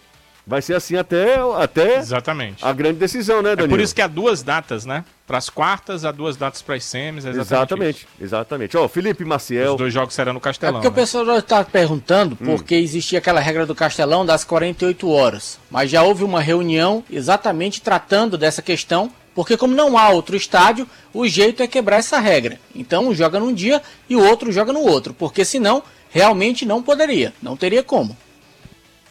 Vai ser assim até, até Exatamente. a grande decisão, né, É Danilo? por isso que há duas datas, né? Para as quartas, há duas datas para as semis. é Exatamente. Exatamente, exatamente. Ó, Felipe Maciel. Os dois jogos serão no É Castelão. porque o né? pessoal está perguntando porque existia aquela regra do Castelão das 48 horas. Mas já houve uma reunião exatamente tratando dessa questão, porque como não há outro estádio, o jeito é quebrar essa regra. Então um joga num dia e o outro joga no outro, porque senão realmente não poderia, não teria como.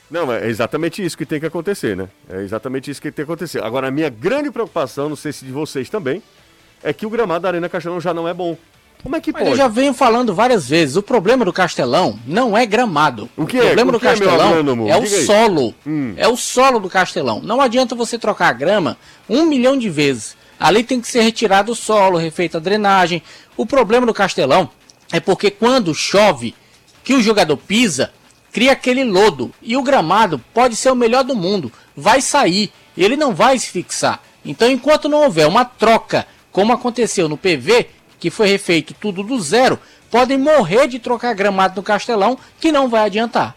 Não, é exatamente isso que tem que acontecer, né? É exatamente isso que tem que acontecer. Agora, a minha grande preocupação, não sei se de vocês também, é que o gramado da Arena Castelão já não é bom. Como é que Mas pode? eu já venho falando várias vezes, o problema do Castelão não é gramado. O que é? problema O do é, Castelão agrônomo? é o solo. Hum. É o solo do Castelão. Não adianta você trocar a grama um milhão de vezes. Ali tem que ser retirado o solo, refeita a drenagem. O problema do Castelão é porque quando chove, que o jogador pisa, cria aquele lodo. E o gramado pode ser o melhor do mundo. Vai sair. Ele não vai se fixar. Então, enquanto não houver uma troca, como aconteceu no PV, que foi refeito tudo do zero, podem morrer de trocar gramado no Castelão, que não vai adiantar.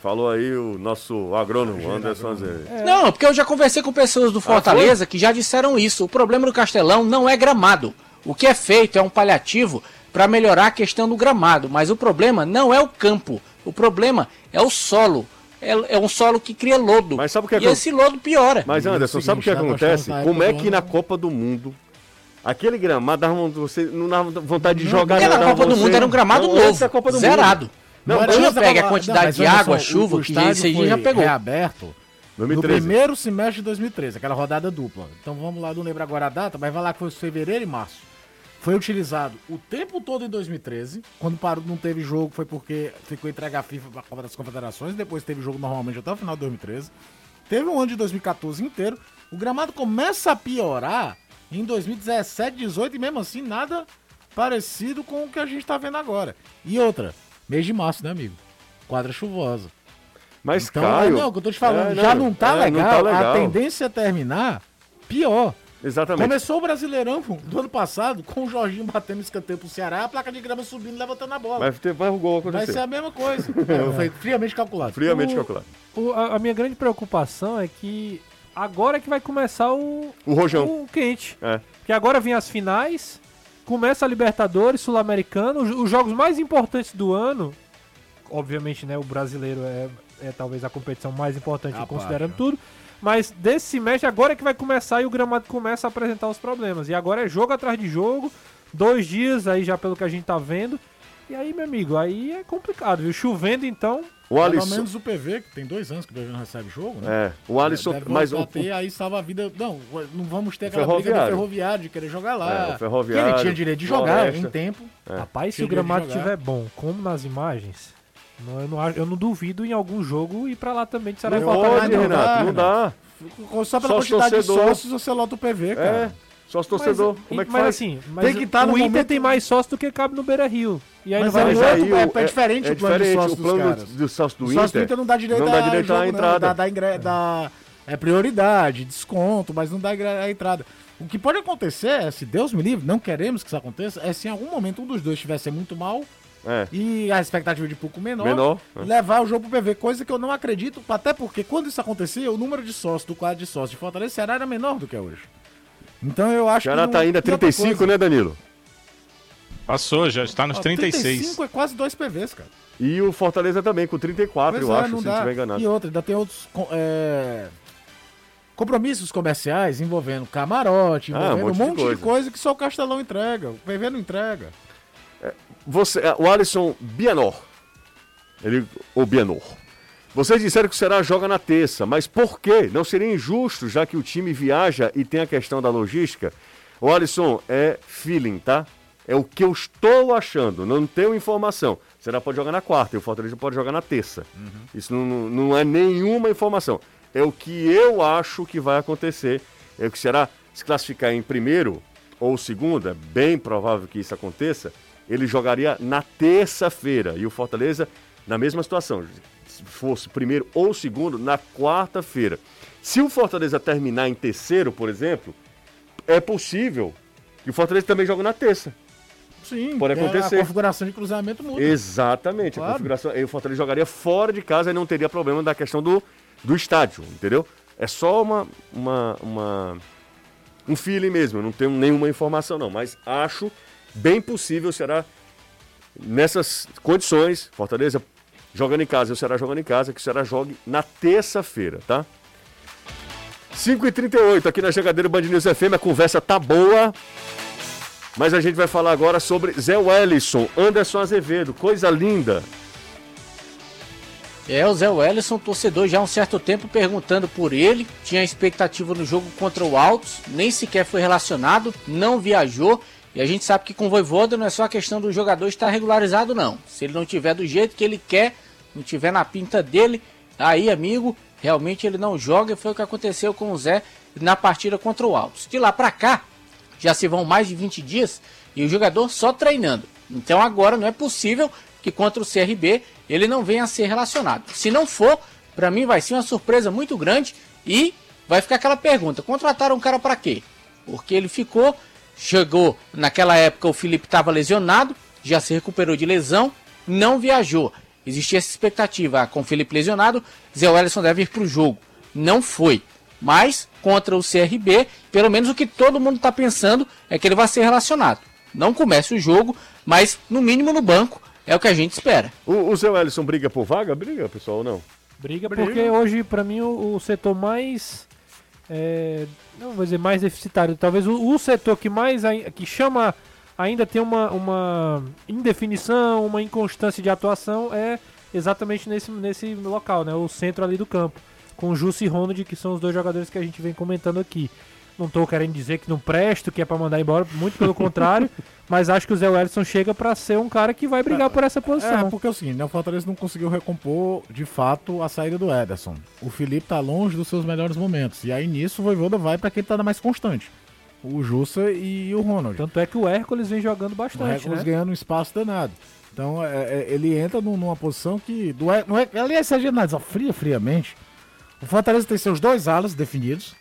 Falou aí o nosso agrônomo, Anderson Azevedo. Não, porque eu já conversei com pessoas do Fortaleza que já disseram isso. O problema do Castelão não é gramado. O que é feito é um paliativo para melhorar a questão do gramado, mas o problema não é o campo. O problema é o solo. É, é um solo que cria lodo. Mas sabe o que é e que esse lodo piora. Mas, E é Anderson, sabe o que nós acontece? Como é que na Copa do Mundo, aquele gramado dava você não dava vontade de Não, jogar Porque na dava Copa do Mundo era um gramado Não, antes novo, Copa do zerado. Mundo. Não, era antes- tinha pega a quantidade mas de água, só, chuva, o que aí foi já pegou. reaberto no 2013. primeiro semestre de 2013, aquela rodada dupla. Então vamos lá, não lembro agora a data, mas vai lá que foi fevereiro e março. Foi utilizado o tempo todo em 2013. Quando parou, não teve jogo, foi porque ficou entregue a FIFA para a Copa das Confederações. Depois teve jogo normalmente até o final de 2013. Teve um ano de 2014 inteiro. O gramado começa a piorar em 2017, 18 e mesmo assim nada parecido com o que a gente tá vendo agora. E outra, mês de março, né, amigo? Quadra chuvosa. Mas, Então, Caio... é, não, o que eu tô te falando, É, já não tá, é, legal, não tá legal. A tendência é terminar pior. Exatamente. Começou o Brasileirão pô, do ano passado com o Jorginho batendo escanteio pro Ceará, a placa de grama subindo e levantando a bola. Vai ter vai o gol Vai acontecer. ser a mesma coisa. É, foi friamente calculado. Friamente O- calculado. O- a, a minha grande preocupação é que agora é que vai começar o, O rojão. o quente. É. Porque agora vem as finais, começa a Libertadores, Sul-Americano, os, os jogos mais importantes do ano. Obviamente, né, o brasileiro é, é talvez a competição mais importante, considerando tudo. Mas desse semestre agora é que vai começar e o gramado começa a apresentar os problemas. E agora é jogo atrás de jogo, dois dias aí já pelo que a gente tá vendo. E aí, meu amigo, aí é complicado, viu? Chovendo então, O Pelo Alisson... menos o PV, que tem dois anos que o PV não recebe jogo, né? É, o Alisson... Deve Mas o, ter, aí salva a vida. Não, não vamos ter aquela briga do Ferroviário. de querer jogar lá. É, o Que Ferroviário, ele tinha direito de jogar em tempo. Rapaz, se o gramado estiver bom, como nas imagens, não, eu, não, eu não duvido em algum jogo ir pra lá também de não Saraiva. Não pode, não Renato, dá, não dá. Só pela Só quantidade de torcedor. sócios você lota o PV, cara. É, só os torcedor. Como é que mas faz? assim, mas Tem que tá o no Inter momento- tem mais sócio do que cabe no Beira Rio. E aí Mas não vai jogar. outro- é- é diferente o plano de diferente, sócio o dos plano caras. do sócio do o Inter. sócio do Inter não dá direito, não a, dá direito jogo, à não, entrada. Dá, dá, ingre- dá- é prioridade, desconto, mas não dá a entrada. O que pode acontecer é, se Deus me livre, não queremos que isso aconteça, é se em algum momento um dos dois estivesse muito mal É, e a expectativa de público menor, menor. é. levar o jogo pro PV, coisa que eu não acredito, até porque quando isso acontecia, o número de sócios do quadro de sócios de Fortaleza e Ceará era menor do que é hoje. Então eu acho Ceará que. tá não- ainda e outra 35, coisa, né, Danilo? Passou, já está nos ó, 36. 35 é quase dois PVs, cara. E o Fortaleza também, com 34, Pois eu é, acho, se dá. não estiver enganado. E outra, ainda tem outros é, compromissos comerciais envolvendo camarote, Ah, envolvendo um um monte de monte, de, coisa. coisa. que só o Castelão entrega. O PV não entrega. Você, é, o Alisson Bianor, ele, ou Bianor, vocês disseram que o Ceará joga na terça, mas por quê? Não seria injusto, já que o time viaja e tem a questão da logística? O Alisson, é feeling, tá? É o que eu estou achando, não tenho informação. O Ceará pode jogar na quarta e o Fortaleza pode jogar na terça. Isso não, não- é nenhuma informação. É o que eu acho que vai acontecer. É o que será se classificar em primeiro ou segundo, é bem provável que isso aconteça. Ele jogaria na terça-feira e o Fortaleza na mesma situação. Se fosse primeiro ou segundo, na quarta-feira. Se o Fortaleza terminar em terceiro, por exemplo, é possível que o Fortaleza também jogue na terça. Sim, Pode porque acontecer. A configuração de cruzamento muda. Exatamente. A Claro. configuração. Aí o Fortaleza jogaria fora de casa e não teria problema da questão do, do estádio, entendeu? É só uma, uma, uma- um feeling mesmo. Eu não tenho nenhuma informação, não. Mas acho bem possível o Ceará, nessas condições, Fortaleza jogando em casa e o Ceará jogando em casa, que o Ceará jogue na terça-feira, tá? 5h38 aqui na Jogadeira Band News FM, a conversa tá boa. Mas a gente vai falar agora sobre Zé Wellison, Anderson Azevedo, coisa linda. É, o Zé Wellison, torcedor já há um certo tempo perguntando por ele, tinha expectativa no jogo contra o Altos, nem sequer foi relacionado, não viajou, e a gente sabe que com o Voivoda não é só a questão do jogador estar regularizado não. Se ele não tiver do jeito que ele quer, não tiver na pinta dele, aí amigo, realmente ele não joga e foi o que aconteceu com o Zé na partida contra o Altos. De lá pra cá, já se vão mais de 20 dias e o jogador só treinando. Então agora não é possível que contra o CRB ele não venha a ser relacionado. Se não for, para mim vai ser uma surpresa muito grande e vai ficar aquela pergunta: contrataram um cara para quê? Porque ele ficou, chegou naquela época o Felipe estava lesionado, já se recuperou de lesão, não viajou. Existia essa expectativa ah, com o Felipe lesionado, Zé Wellison deve ir para o jogo. Não foi. Mas contra o CRB, pelo menos o que todo mundo está pensando é que ele vai ser relacionado. Não comece o jogo, mas no mínimo no banco é o que a gente espera. O, o Zé Wellison briga por vaga? Briga, pessoal, ou não? Briga, porque hoje, pra mim, o, o setor mais. É, não vou dizer mais deficitário, talvez o, o setor que mais. ai- que chama. ainda tem uma, uma indefinição, uma inconstância de atuação é exatamente nesse, nesse local, né? O centro ali do campo. Com Jussi e Ronald, que são os dois jogadores que a gente vem comentando aqui. Não tô querendo dizer que não presto, que é pra mandar embora, muito pelo contrário. mas acho que o Zé Wellison chega pra ser um cara que vai brigar por essa É, posição. porque é o seguinte, né, o Fortaleza não conseguiu recompor de fato a saída do Ederson. O Felipe tá longe dos seus melhores momentos. E aí nisso o Voivoda vai pra quem tá mais constante. O Jussa e o Ronald. Tanto é que o Hércules vem jogando o bastante, Hércules né? ganhando um espaço danado. Então é, é, ele entra num- numa posição que. Do, não é, aliás, se a gente analisar fria, friamente, o Fortaleza tem seus dois alas definidos: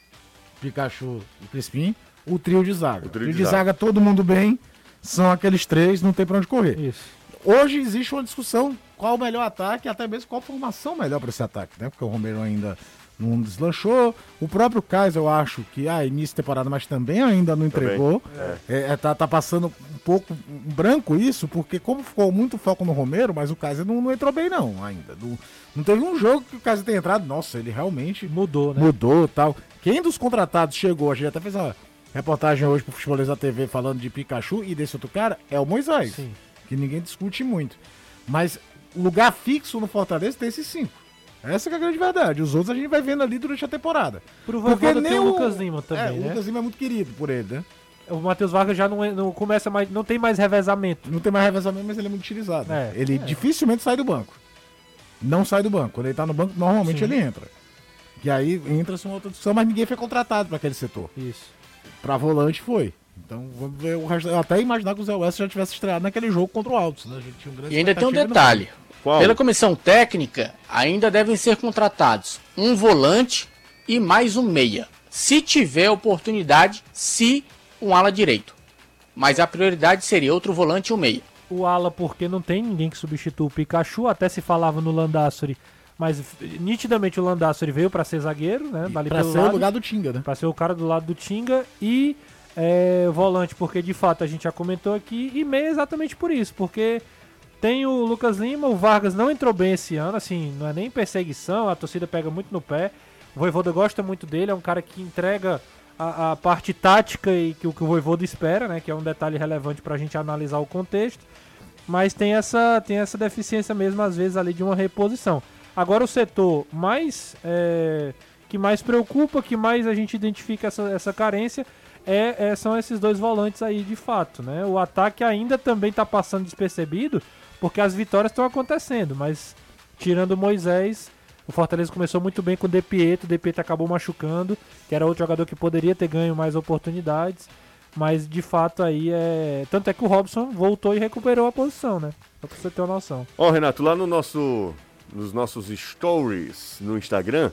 Pikachu e Crispim, o trio de zaga. O trio trio de de zaga, todo mundo bem, são aqueles três, não tem pra onde correr. Isso. Hoje existe uma discussão qual o melhor ataque e até mesmo qual formação melhor para esse ataque, né? Porque o Romero ainda não deslanchou. O próprio Kaiser, eu acho que ah, início de temporada, mas também ainda não entregou. É, é, tá, tá passando um pouco branco isso, porque como ficou muito foco no Romero, mas o Kaiser não, não entrou bem não ainda. Não, não teve um jogo que o Kaiser tenha entrado, nossa, ele realmente Mudou, né? mudou tal. Quem dos contratados chegou, a gente até fez uma reportagem hoje pro Futebolês da TV falando de Pikachu e desse outro cara, é o Moisés. Sim. Que ninguém discute muito. Mas lugar fixo no Fortaleza tem esses cinco. Essa que é a grande verdade. Os outros a gente vai vendo ali durante a temporada. Pro Porque nem tem o o- Lucas Lima também, é, o né? Lucas Lima é muito querido por ele, né? O Matheus Vargas já não, é- não começa mais, não tem mais revezamento. Não tem mais revezamento, mas ele é muito utilizado. É, ele é. dificilmente sai do banco. Não sai do banco. Quando ele tá no banco, normalmente Sim. ele entra. E aí entra-se uma outra discussão, mas ninguém foi contratado para aquele setor. Isso. Pra volante foi. Então vamos ver o resto. Eu até imaginar que o Zé West já tivesse estreado naquele jogo contra o Altos. Né? A gente tinha um grande E ainda tem um no detalhe. Qual? Pela comissão técnica, ainda devem ser contratados um volante e mais um meia. Se tiver oportunidade, se um ala direito. Mas a prioridade seria outro volante e um meia. O ala, porque não tem ninguém que substitua o Pikachu, até se falava no Landassori, mas nitidamente o Landassori veio pra ser zagueiro, né? Pra pelo ser lado, o lugar do Tinga, né? pra ser o cara do lado do Tinga e é, volante, porque de fato a gente já comentou aqui, e meia exatamente por isso, porque tem o Lucas Lima, o Vargas não entrou bem esse ano, assim, não é nem perseguição, a torcida pega muito no pé. O Voivoda gosta muito dele, é um cara que entrega a, a parte tática e que o que o Voivoda espera, né? Que é um detalhe relevante pra gente analisar o contexto. Mas tem essa, tem essa deficiência mesmo, às vezes, ali de uma reposição. Agora o setor mais é, que mais preocupa, que mais a gente identifica essa, essa carência, é, é- são esses dois volantes aí de fato. Né? O ataque ainda também está passando despercebido, porque as vitórias estão acontecendo, mas tirando Moisés, o Fortaleza começou muito bem com o De Pietro, o De Pietro acabou machucando, que era outro jogador que poderia ter ganho mais oportunidades. Mas de fato aí é. Tanto é que o Robson voltou e recuperou a posição, né? Só pra você ter uma noção. Ó, Renato, lá no nosso, nos nossos stories no Instagram,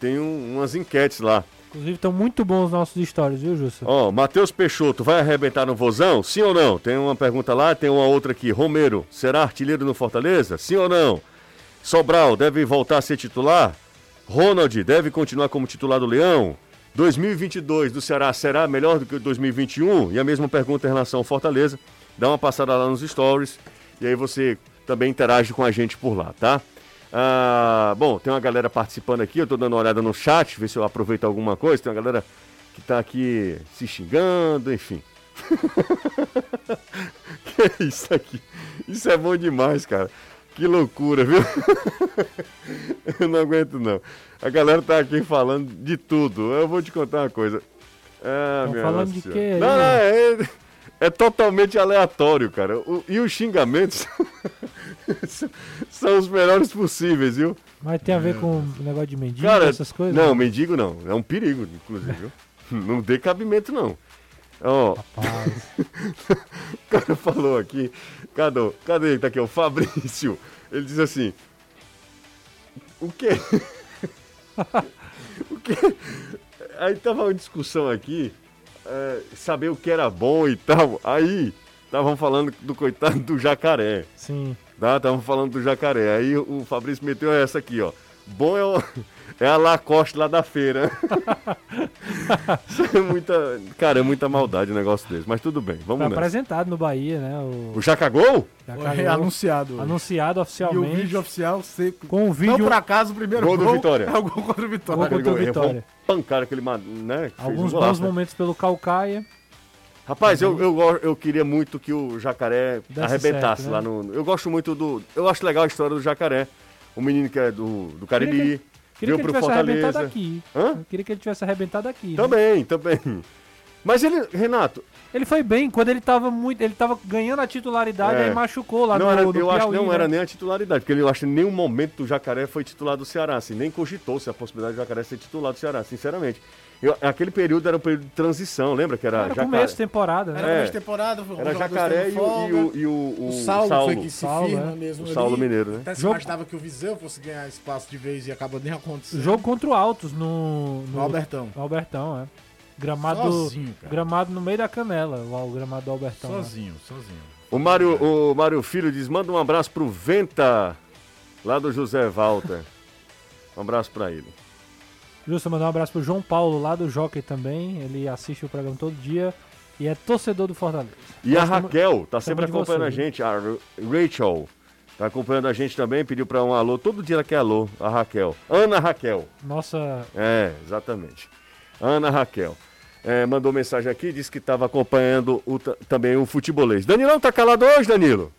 tem um- umas enquetes lá. Inclusive, estão muito bons os nossos stories, viu, Justo? Ó, Matheus Peixoto, vai arrebentar no Vozão? Sim ou não? Tem uma pergunta lá, tem uma outra aqui. Romero, será artilheiro no Fortaleza? Sim ou não? Sobral, deve voltar a ser titular? Ronald, deve continuar como titular do Leão? 2022 do Ceará será melhor do que 2021? E a mesma pergunta em relação ao Fortaleza. Dá uma passada lá nos stories e aí você também interage com a gente por lá, tá? Ah, bom, tem uma galera participando aqui, eu tô dando uma olhada no chat, ver se eu aproveito alguma coisa. Tem uma galera que tá aqui se xingando, enfim. que é isso aqui? Isso é bom demais, cara. Que loucura, viu? eu não aguento não. A galera tá aqui falando de tudo. Eu vou te contar uma coisa. Ah, Tão falando de senhora. quê Não, não, é, é totalmente aleatório, cara. O- e os xingamentos são os melhores possíveis, viu? Mas tem a ver com o negócio de mendigo, Cara, essas coisas? não, mendigo não. É um perigo, inclusive, viu? Não dê cabimento, não. Ó, Rapaz, o cara falou aqui, cadê, cadê ele? Tá aqui, o Fabrício. Ele diz assim: O quê? o quê? Aí tava uma discussão aqui, é, saber o que era bom e tal. Aí estavam falando do coitado do jacaré. sim. Tá? Estavam falando do jacaré. Aí o Fabrício meteu essa aqui, ó. Bom é, o- é a Lacoste lá da feira. É muita. Cara, é muita maldade um negócio desse. Mas tudo bem, vamos nessa. apresentado no Bahia, né? O, O Jacagol? Foi caiu- anunciado. anunciado E o oficialmente. vídeo oficial seco. Com o vídeo- Não por acaso o primeiro Gol gol, do Vitória. É o gol contra o Vitória. Gol contra o Vitória. Pancada aquele. Né, Alguns um golaço, bons né? momentos pelo Calcaia. Rapaz, eu, eu, go- eu queria muito que o jacaré Desse arrebentasse certo, né? lá no. Eu gosto muito do. Eu acho legal a história do jacaré. O menino que é do, do Cariri. Queria veio que ele tivesse arrebentado Fortaleza. aqui. Hã? Eu queria que ele tivesse arrebentado aqui. né? Também, também. Mas ele, Renato, Ele foi bem quando ele tava muito. Ele tava ganhando a titularidade, É. aí machucou lá não no, era, no eu acho que Piauí, não né? era nem a titularidade, porque eu acho que em nenhum momento o Jacaré foi titular do Ceará, assim, nem cogitou-se a possibilidade do Jacaré ser titular do Ceará, sinceramente. Eu- aquele período era um período de transição, lembra que era, Era Jacaré? começo de temporada, né? Era começo de temporada, foi Era Jacaré e o, folga. e o, e o, o O Saulo, foi que se Saulo, firma é. mesmo O ali. Saulo Mineiro, né? Até se Jogo- imaginava que o Viseu fosse ganhar espaço de vez e acaba nem acontecendo. Jogo contra o Altos no. no Albertão. no Albertão, é. Gramado, Sozinho, cara. gramado no meio da canela, o, o gramado do Albertão. né? Sozinho, sozinho. O Mário, o Mário Filho diz: manda um abraço pro Venta, lá do José Walter. Um abraço pra ele. Justo, mandar um abraço pro João Paulo lá do Jockey também. Ele assiste o programa todo dia e é torcedor do Fortaleza. E a Raquel tá sempre acompanhando você, a gente, a Ra- Rachel. Tá acompanhando a gente também, pediu pra um alô. Todo dia ela quer alô, a Raquel. Ana Raquel. Nossa, É, exatamente. Ana Raquel. É, mandou mensagem aqui, disse que estava acompanhando o ta- também o futebolês. Danilão tá calado hoje, Danilo?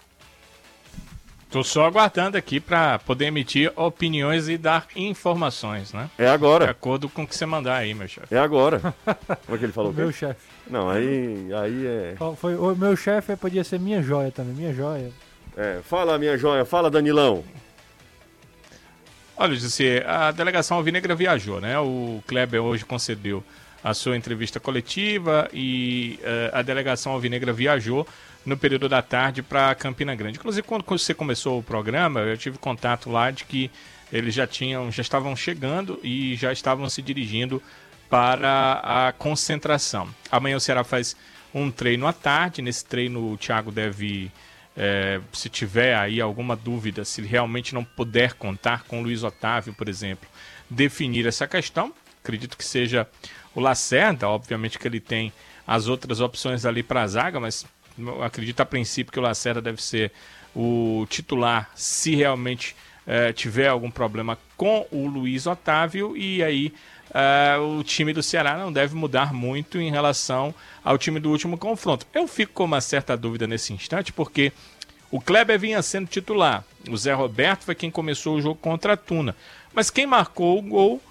Tô só aguardando aqui para poder emitir opiniões e dar informações, né? É De agora. acordo com o que você mandar aí, meu chefe. É agora. Como é que ele falou? o meu chefe. Não, aí, aí é, Foi, o meu chefe podia ser minha joia também, minha joia. é. Fala, minha joia. Fala, Danilão. Olha, José, a delegação alvinegra viajou, né? O Kleber hoje concedeu a sua entrevista coletiva e eh, a delegação alvinegra viajou no período da tarde para Campina Grande. Inclusive, quando você começou o programa, eu tive contato lá de que eles já tinham, já estavam chegando e já estavam se dirigindo para a concentração. Amanhã o Ceará faz um treino à tarde. Nesse treino, o Thiago deve é, se tiver aí alguma dúvida, se realmente não puder contar com o Luiz Otávio, por exemplo, definir essa questão. Acredito que seja o Lacerda, obviamente que ele tem as outras opções ali para a zaga, mas acredito a princípio que o Lacerda deve ser o titular se realmente eh, tiver algum problema com o Luiz Otávio. E aí eh, o time do Ceará não deve mudar muito em relação ao time do último confronto. Eu fico com uma certa dúvida nesse instante porque o Kleber vinha sendo titular, o Zé Roberto foi quem começou o jogo contra a Tuna, mas quem marcou o gol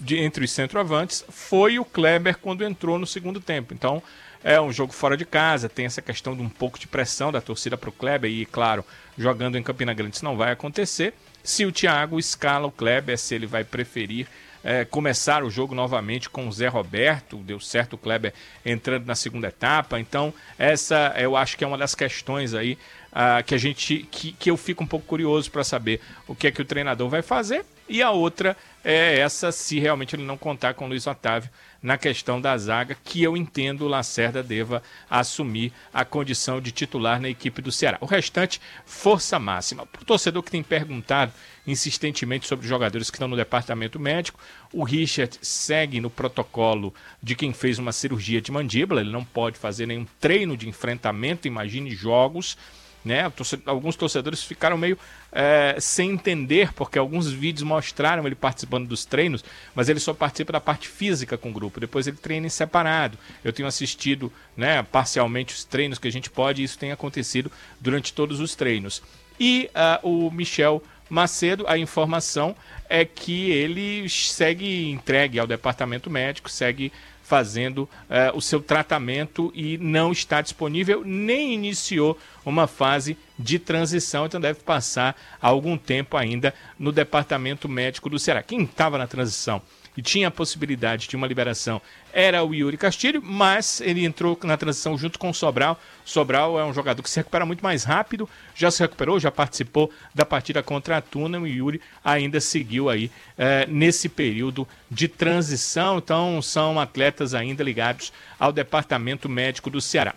de, entre os centroavantes foi o Kleber quando entrou no segundo tempo. Então é um jogo fora de casa, tem essa questão de um pouco de pressão da torcida para o Kleber e, claro, jogando em Campina Grande isso não vai acontecer. Se o Thiago escala o Kleber, se ele vai preferir é, começar o jogo novamente com o Zé Roberto, deu certo o Kleber entrando na segunda etapa. Então, essa eu acho que é uma das questões aí ah, que a gente que, que eu fico um pouco curioso para saber o que é que o treinador vai fazer. E a outra é essa, se realmente ele não contar com o Luiz Otávio na questão da zaga, que eu entendo o Lacerda deva assumir a condição de titular na equipe do Ceará. O restante, força máxima. Para o torcedor que tem perguntado insistentemente sobre os jogadores que estão no departamento médico, o Richard segue no protocolo de quem fez uma cirurgia de mandíbula, ele não pode fazer nenhum treino de enfrentamento, imagine jogos né? Alguns torcedores ficaram meio é, sem entender, porque alguns vídeos mostraram ele participando dos treinos, mas ele só participa da parte física com o grupo, depois ele treina em separado. Eu tenho assistido né, parcialmente os treinos que a gente pode, e isso tem acontecido durante todos os treinos. E uh, o Michel Macedo, a informação é que ele segue entregue ao departamento médico, segue fazendo uh, o seu tratamento e não está disponível, nem iniciou uma fase de transição, então deve passar algum tempo ainda no departamento médico do Ceará. Quem estava na transição e tinha a possibilidade de uma liberação era o Yuri Castilho, mas ele entrou na transição junto com o Sobral. Sobral é um jogador que se recupera muito mais rápido, já se recuperou, já participou da partida contra a Tuna. O Yuri ainda seguiu aí é, nesse período de transição, então são atletas ainda ligados ao departamento médico do Ceará.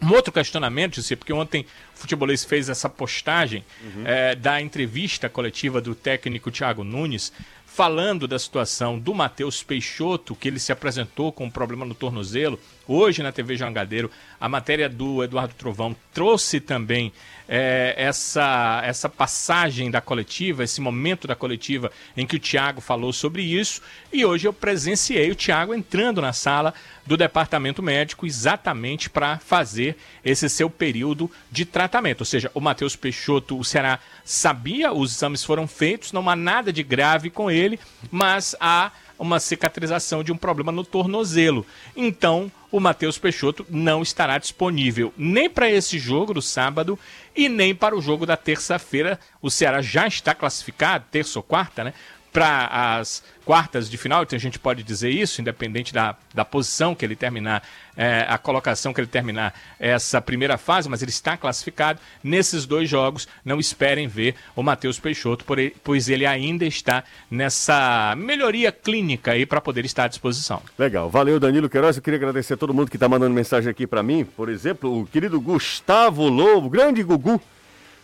Um outro questionamento, porque ontem o futebolês fez essa postagem uhum. é, da entrevista coletiva do técnico Thiago Nunes, falando da situação do Matheus Peixoto, que ele se apresentou com um problema no tornozelo. Hoje na TV Jangadeiro, a matéria do Eduardo Trovão trouxe também é, essa, essa passagem da coletiva, esse momento da coletiva em que o Tiago falou sobre isso. E hoje eu presenciei o Tiago entrando na sala do departamento médico exatamente para fazer esse seu período de tratamento. Ou seja, o Matheus Peixoto, o Ceará sabia, os exames foram feitos, não há nada de grave com ele, mas há uma cicatrização de um problema no tornozelo. Então, o Matheus Peixoto não estará disponível nem para esse jogo do sábado e nem para o jogo da terça-feira. O Ceará já está classificado, terça ou quarta, né? Para as quartas de final, então a gente pode dizer isso, independente da, da posição que ele terminar, é, a colocação que ele terminar essa primeira fase, mas ele está classificado. Nesses dois jogos, não esperem ver o Matheus Peixoto, pois ele ainda está nessa melhoria clínica aí para poder estar à disposição. Legal, valeu Danilo Queiroz, eu queria agradecer a todo mundo que está mandando mensagem aqui para mim, por exemplo, o querido Gustavo Lobo, grande Gugu,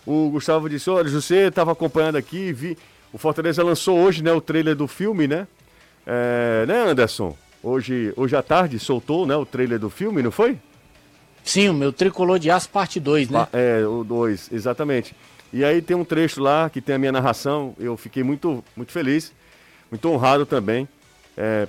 o Gustavo disse, olha, você estava acompanhando aqui, vi o Fortaleza lançou hoje né, o trailer do filme, né? É, né, Anderson? Hoje, hoje à tarde soltou né, o trailer do filme, não foi? Sim, o meu Tricolor de Aço parte 2, né? É, o 2, exatamente. E aí tem um trecho lá que tem a minha narração, eu fiquei muito, muito feliz, muito honrado também, é,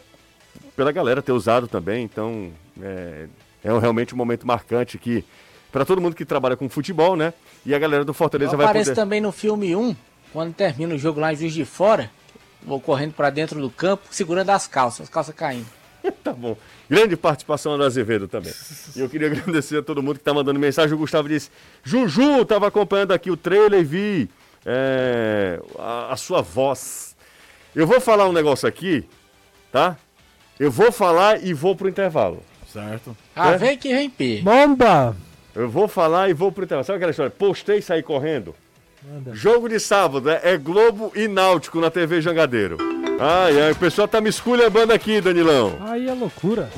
pela galera ter usado também, então é, é realmente um momento marcante que para todo mundo que trabalha com futebol, né? E a galera do Fortaleza eu vai aparece poder... também no filme 1, quando termina o jogo lá em Juiz de Fora, vou correndo para dentro do campo, segurando as calças, as calças caindo. tá bom. Grande participação do Azevedo também. E eu queria agradecer a todo mundo que tá mandando mensagem. O Gustavo disse: Juju, tava acompanhando aqui o trailer e vi é, a, a, sua voz. Eu vou falar um negócio aqui, tá? Eu vou falar e vou pro intervalo. Certo. Ah, é? vem que vem, P. Bomba! Eu vou falar e vou pro intervalo. Sabe aquela história? Postei e saí correndo? Manda. Jogo de sábado, né? É Globo e Náutico na TV Jangadeiro. Ai, ai, o pessoal tá me esculhambando aqui, Danilão. Aí é loucura.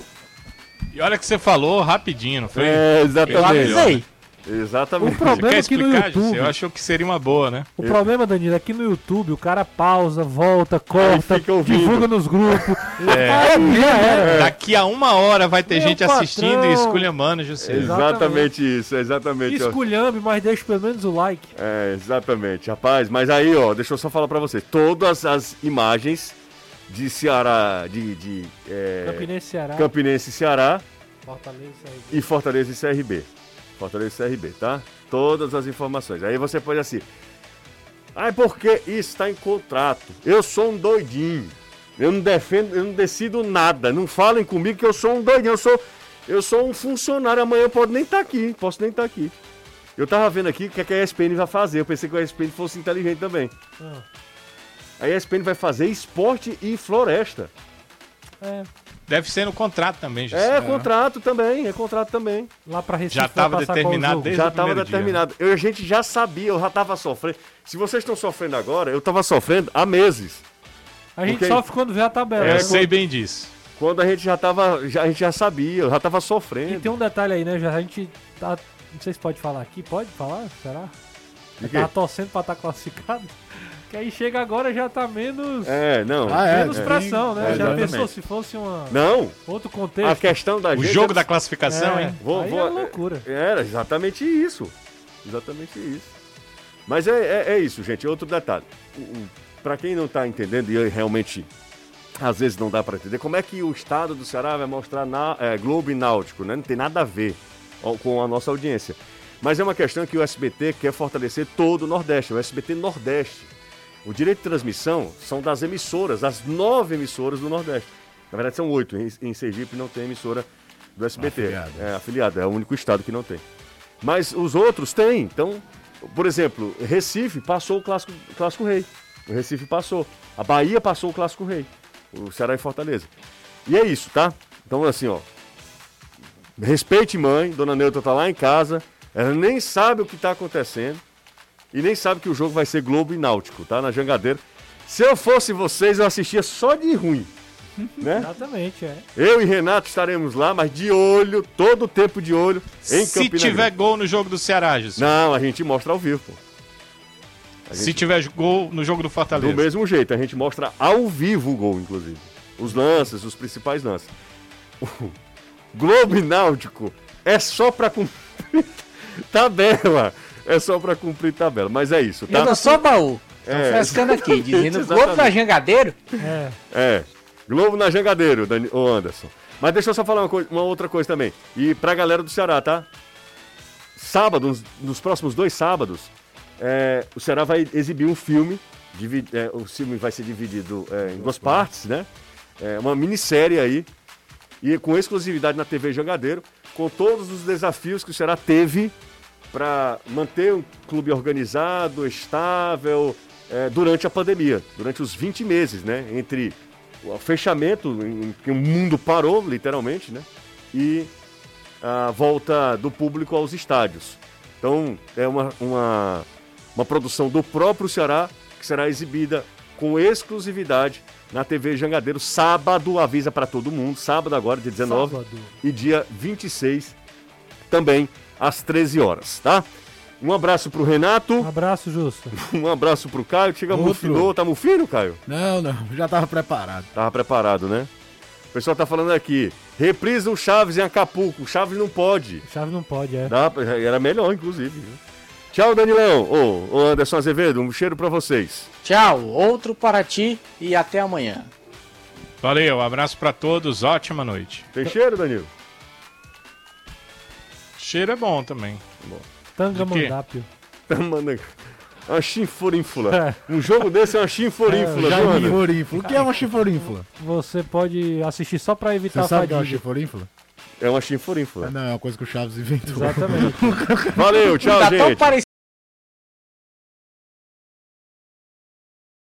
E olha que você falou rapidinho, não foi? É, exatamente. Exatamente. O problema é que no YouTube. Eu acho que seria uma boa, né? O problema, Danilo, é que no YouTube o cara pausa, volta, corta, divulga nos grupos. É. Aí, já era. Daqui a uma hora vai ter Meu gente patrão. assistindo e esculhambando, José. Exatamente isso, exatamente. Esculhambe, mas deixa pelo menos o like. É, exatamente. Rapaz, mas aí, ó, deixa eu só falar pra você. Todas as imagens de Ceará, de... de é, Campinense Ceará. Campinense Ceará. Fortaleza e CRB. E Fortaleza e CRB. Fortaleza e CRB, tá? Todas as informações. Aí você pode assim. Ah, porque isso está em contrato. Eu sou um doidinho. Eu não defendo, eu não decido nada. Não falem comigo que eu sou um doidinho. Eu sou, eu sou um funcionário. Amanhã eu posso nem estar tá aqui. Posso nem estar tá aqui. Eu tava vendo aqui o que, é que a ESPN vai fazer. Eu pensei que a ESPN fosse inteligente também. Ah. A ESPN vai fazer esporte e floresta. É. Deve ser no contrato também, José. É, contrato também, é contrato também. Lá para Recife Já estava determinado desde Já estava determinado. Eu, a gente já sabia, eu já estava sofrendo. Se vocês estão sofrendo agora, eu estava sofrendo há meses. A gente Porque... sofre quando vê a tabela. É, eu sei bem disso. Quando a gente já tava, já, a gente já sabia, eu já tava sofrendo. E tem um detalhe aí, né? Já a gente tá, não sei se pode falar aqui, pode falar? Será? Tava torcendo pra estar tá classificado. Que aí chega agora já tá menos. É, não. Ah, é, menos é, pressão, né? É, já pensou se fosse uma. Não. Outro contexto. A questão da o jogo é... da classificação, é, hein? Vou, aí vou, é loucura. Era exatamente isso. Exatamente isso. Mas é, é, é isso, gente. Outro detalhe. Para quem não tá entendendo, e realmente às vezes não dá para entender, como é que o estado do Ceará vai mostrar na, é, Globo e Náutico, né? Não tem nada a ver com a nossa audiência. Mas é uma questão que o SBT quer fortalecer todo o Nordeste, o SBT Nordeste. O direito de transmissão são das emissoras, das nove emissoras do Nordeste. Na verdade, são oito. Em, Sergipe não tem emissora do SBT. Afiliado. É afiliado, é o único estado que não tem. Mas os outros têm. Então, por exemplo, Recife passou o Clássico, Clássico Rei. O Recife passou. A Bahia passou o Clássico Rei. O Ceará e Fortaleza. E é isso, tá? Então, assim, ó. Respeite mãe, Dona Neutra tá lá em casa. Ela nem sabe o que tá acontecendo e nem sabe que o jogo vai ser Globo e Náutico, tá? Na Jangadeiro. Se eu fosse vocês, eu assistia só de ruim. Né? Exatamente, é. Eu e Renato estaremos lá, mas de olho, todo o tempo de olho em Se Campina tiver Grande. gol no jogo do Ceará, Jesus. Não, a gente mostra ao vivo, pô. Gente... Se tiver gol no jogo do Fortaleza. Do mesmo jeito, a gente mostra ao vivo o gol, inclusive. Os lances, os principais lances. Globo e Náutico é só pra cumprir tabela é só pra cumprir tabela. Mas é isso, tá? Eu só baú. É. frescando aqui, dizendo Globo na Jangadeiro. É. É. Globo na Jangadeiro, Dani, ô Anderson. Mas deixa eu só falar uma, coisa, uma outra coisa também. E pra galera do Ceará, tá? Sábado, nos, nos próximos dois sábados, é, o Ceará vai exibir um filme. Divide, é, o filme vai ser dividido é, em duas partes, né? É uma minissérie aí. E com exclusividade na TV Jangadeiro, com todos os desafios que o Ceará teve para manter um clube organizado, estável, é, durante a pandemia, durante os 20 meses, né? Entre o fechamento, em que o mundo parou, literalmente, né? E a volta do público aos estádios. Então, é uma, uma, uma produção do próprio Ceará que será exibida com exclusividade na TV Jangadeiro, sábado, avisa para todo mundo, sábado agora, dia 19, sábado. e dia 26 também às 13 horas, tá? Um abraço pro Renato. Um abraço, Justo. um abraço pro Caio. Chega Outro. mufinou. Tá mufino, Caio? Não, não. Já tava preparado. Tava preparado, né? O pessoal tá falando aqui. Reprisa o Chaves em Acapulco. O Chaves não pode. Chaves não pode, é. Dá, era melhor, inclusive. Tchau, Danilão. Ô, ô, Anderson Azevedo, um cheiro para vocês. Tchau, outro para ti e até amanhã. Valeu, um abraço para todos, ótima noite. Tem cheiro, Danilo? Cheiro é bom também. Bom. Tangamandápio. Uma chinforínfula. É. Um jogo desse é uma chinforínfula, é, chinforínfula. O que é uma chinforínfula? Você pode assistir só pra evitar Você sabe o que é uma chinforínfula? É uma chinforínfula. É, não, é uma coisa que o Chaves inventou. Exatamente. Valeu, tchau, tá gente.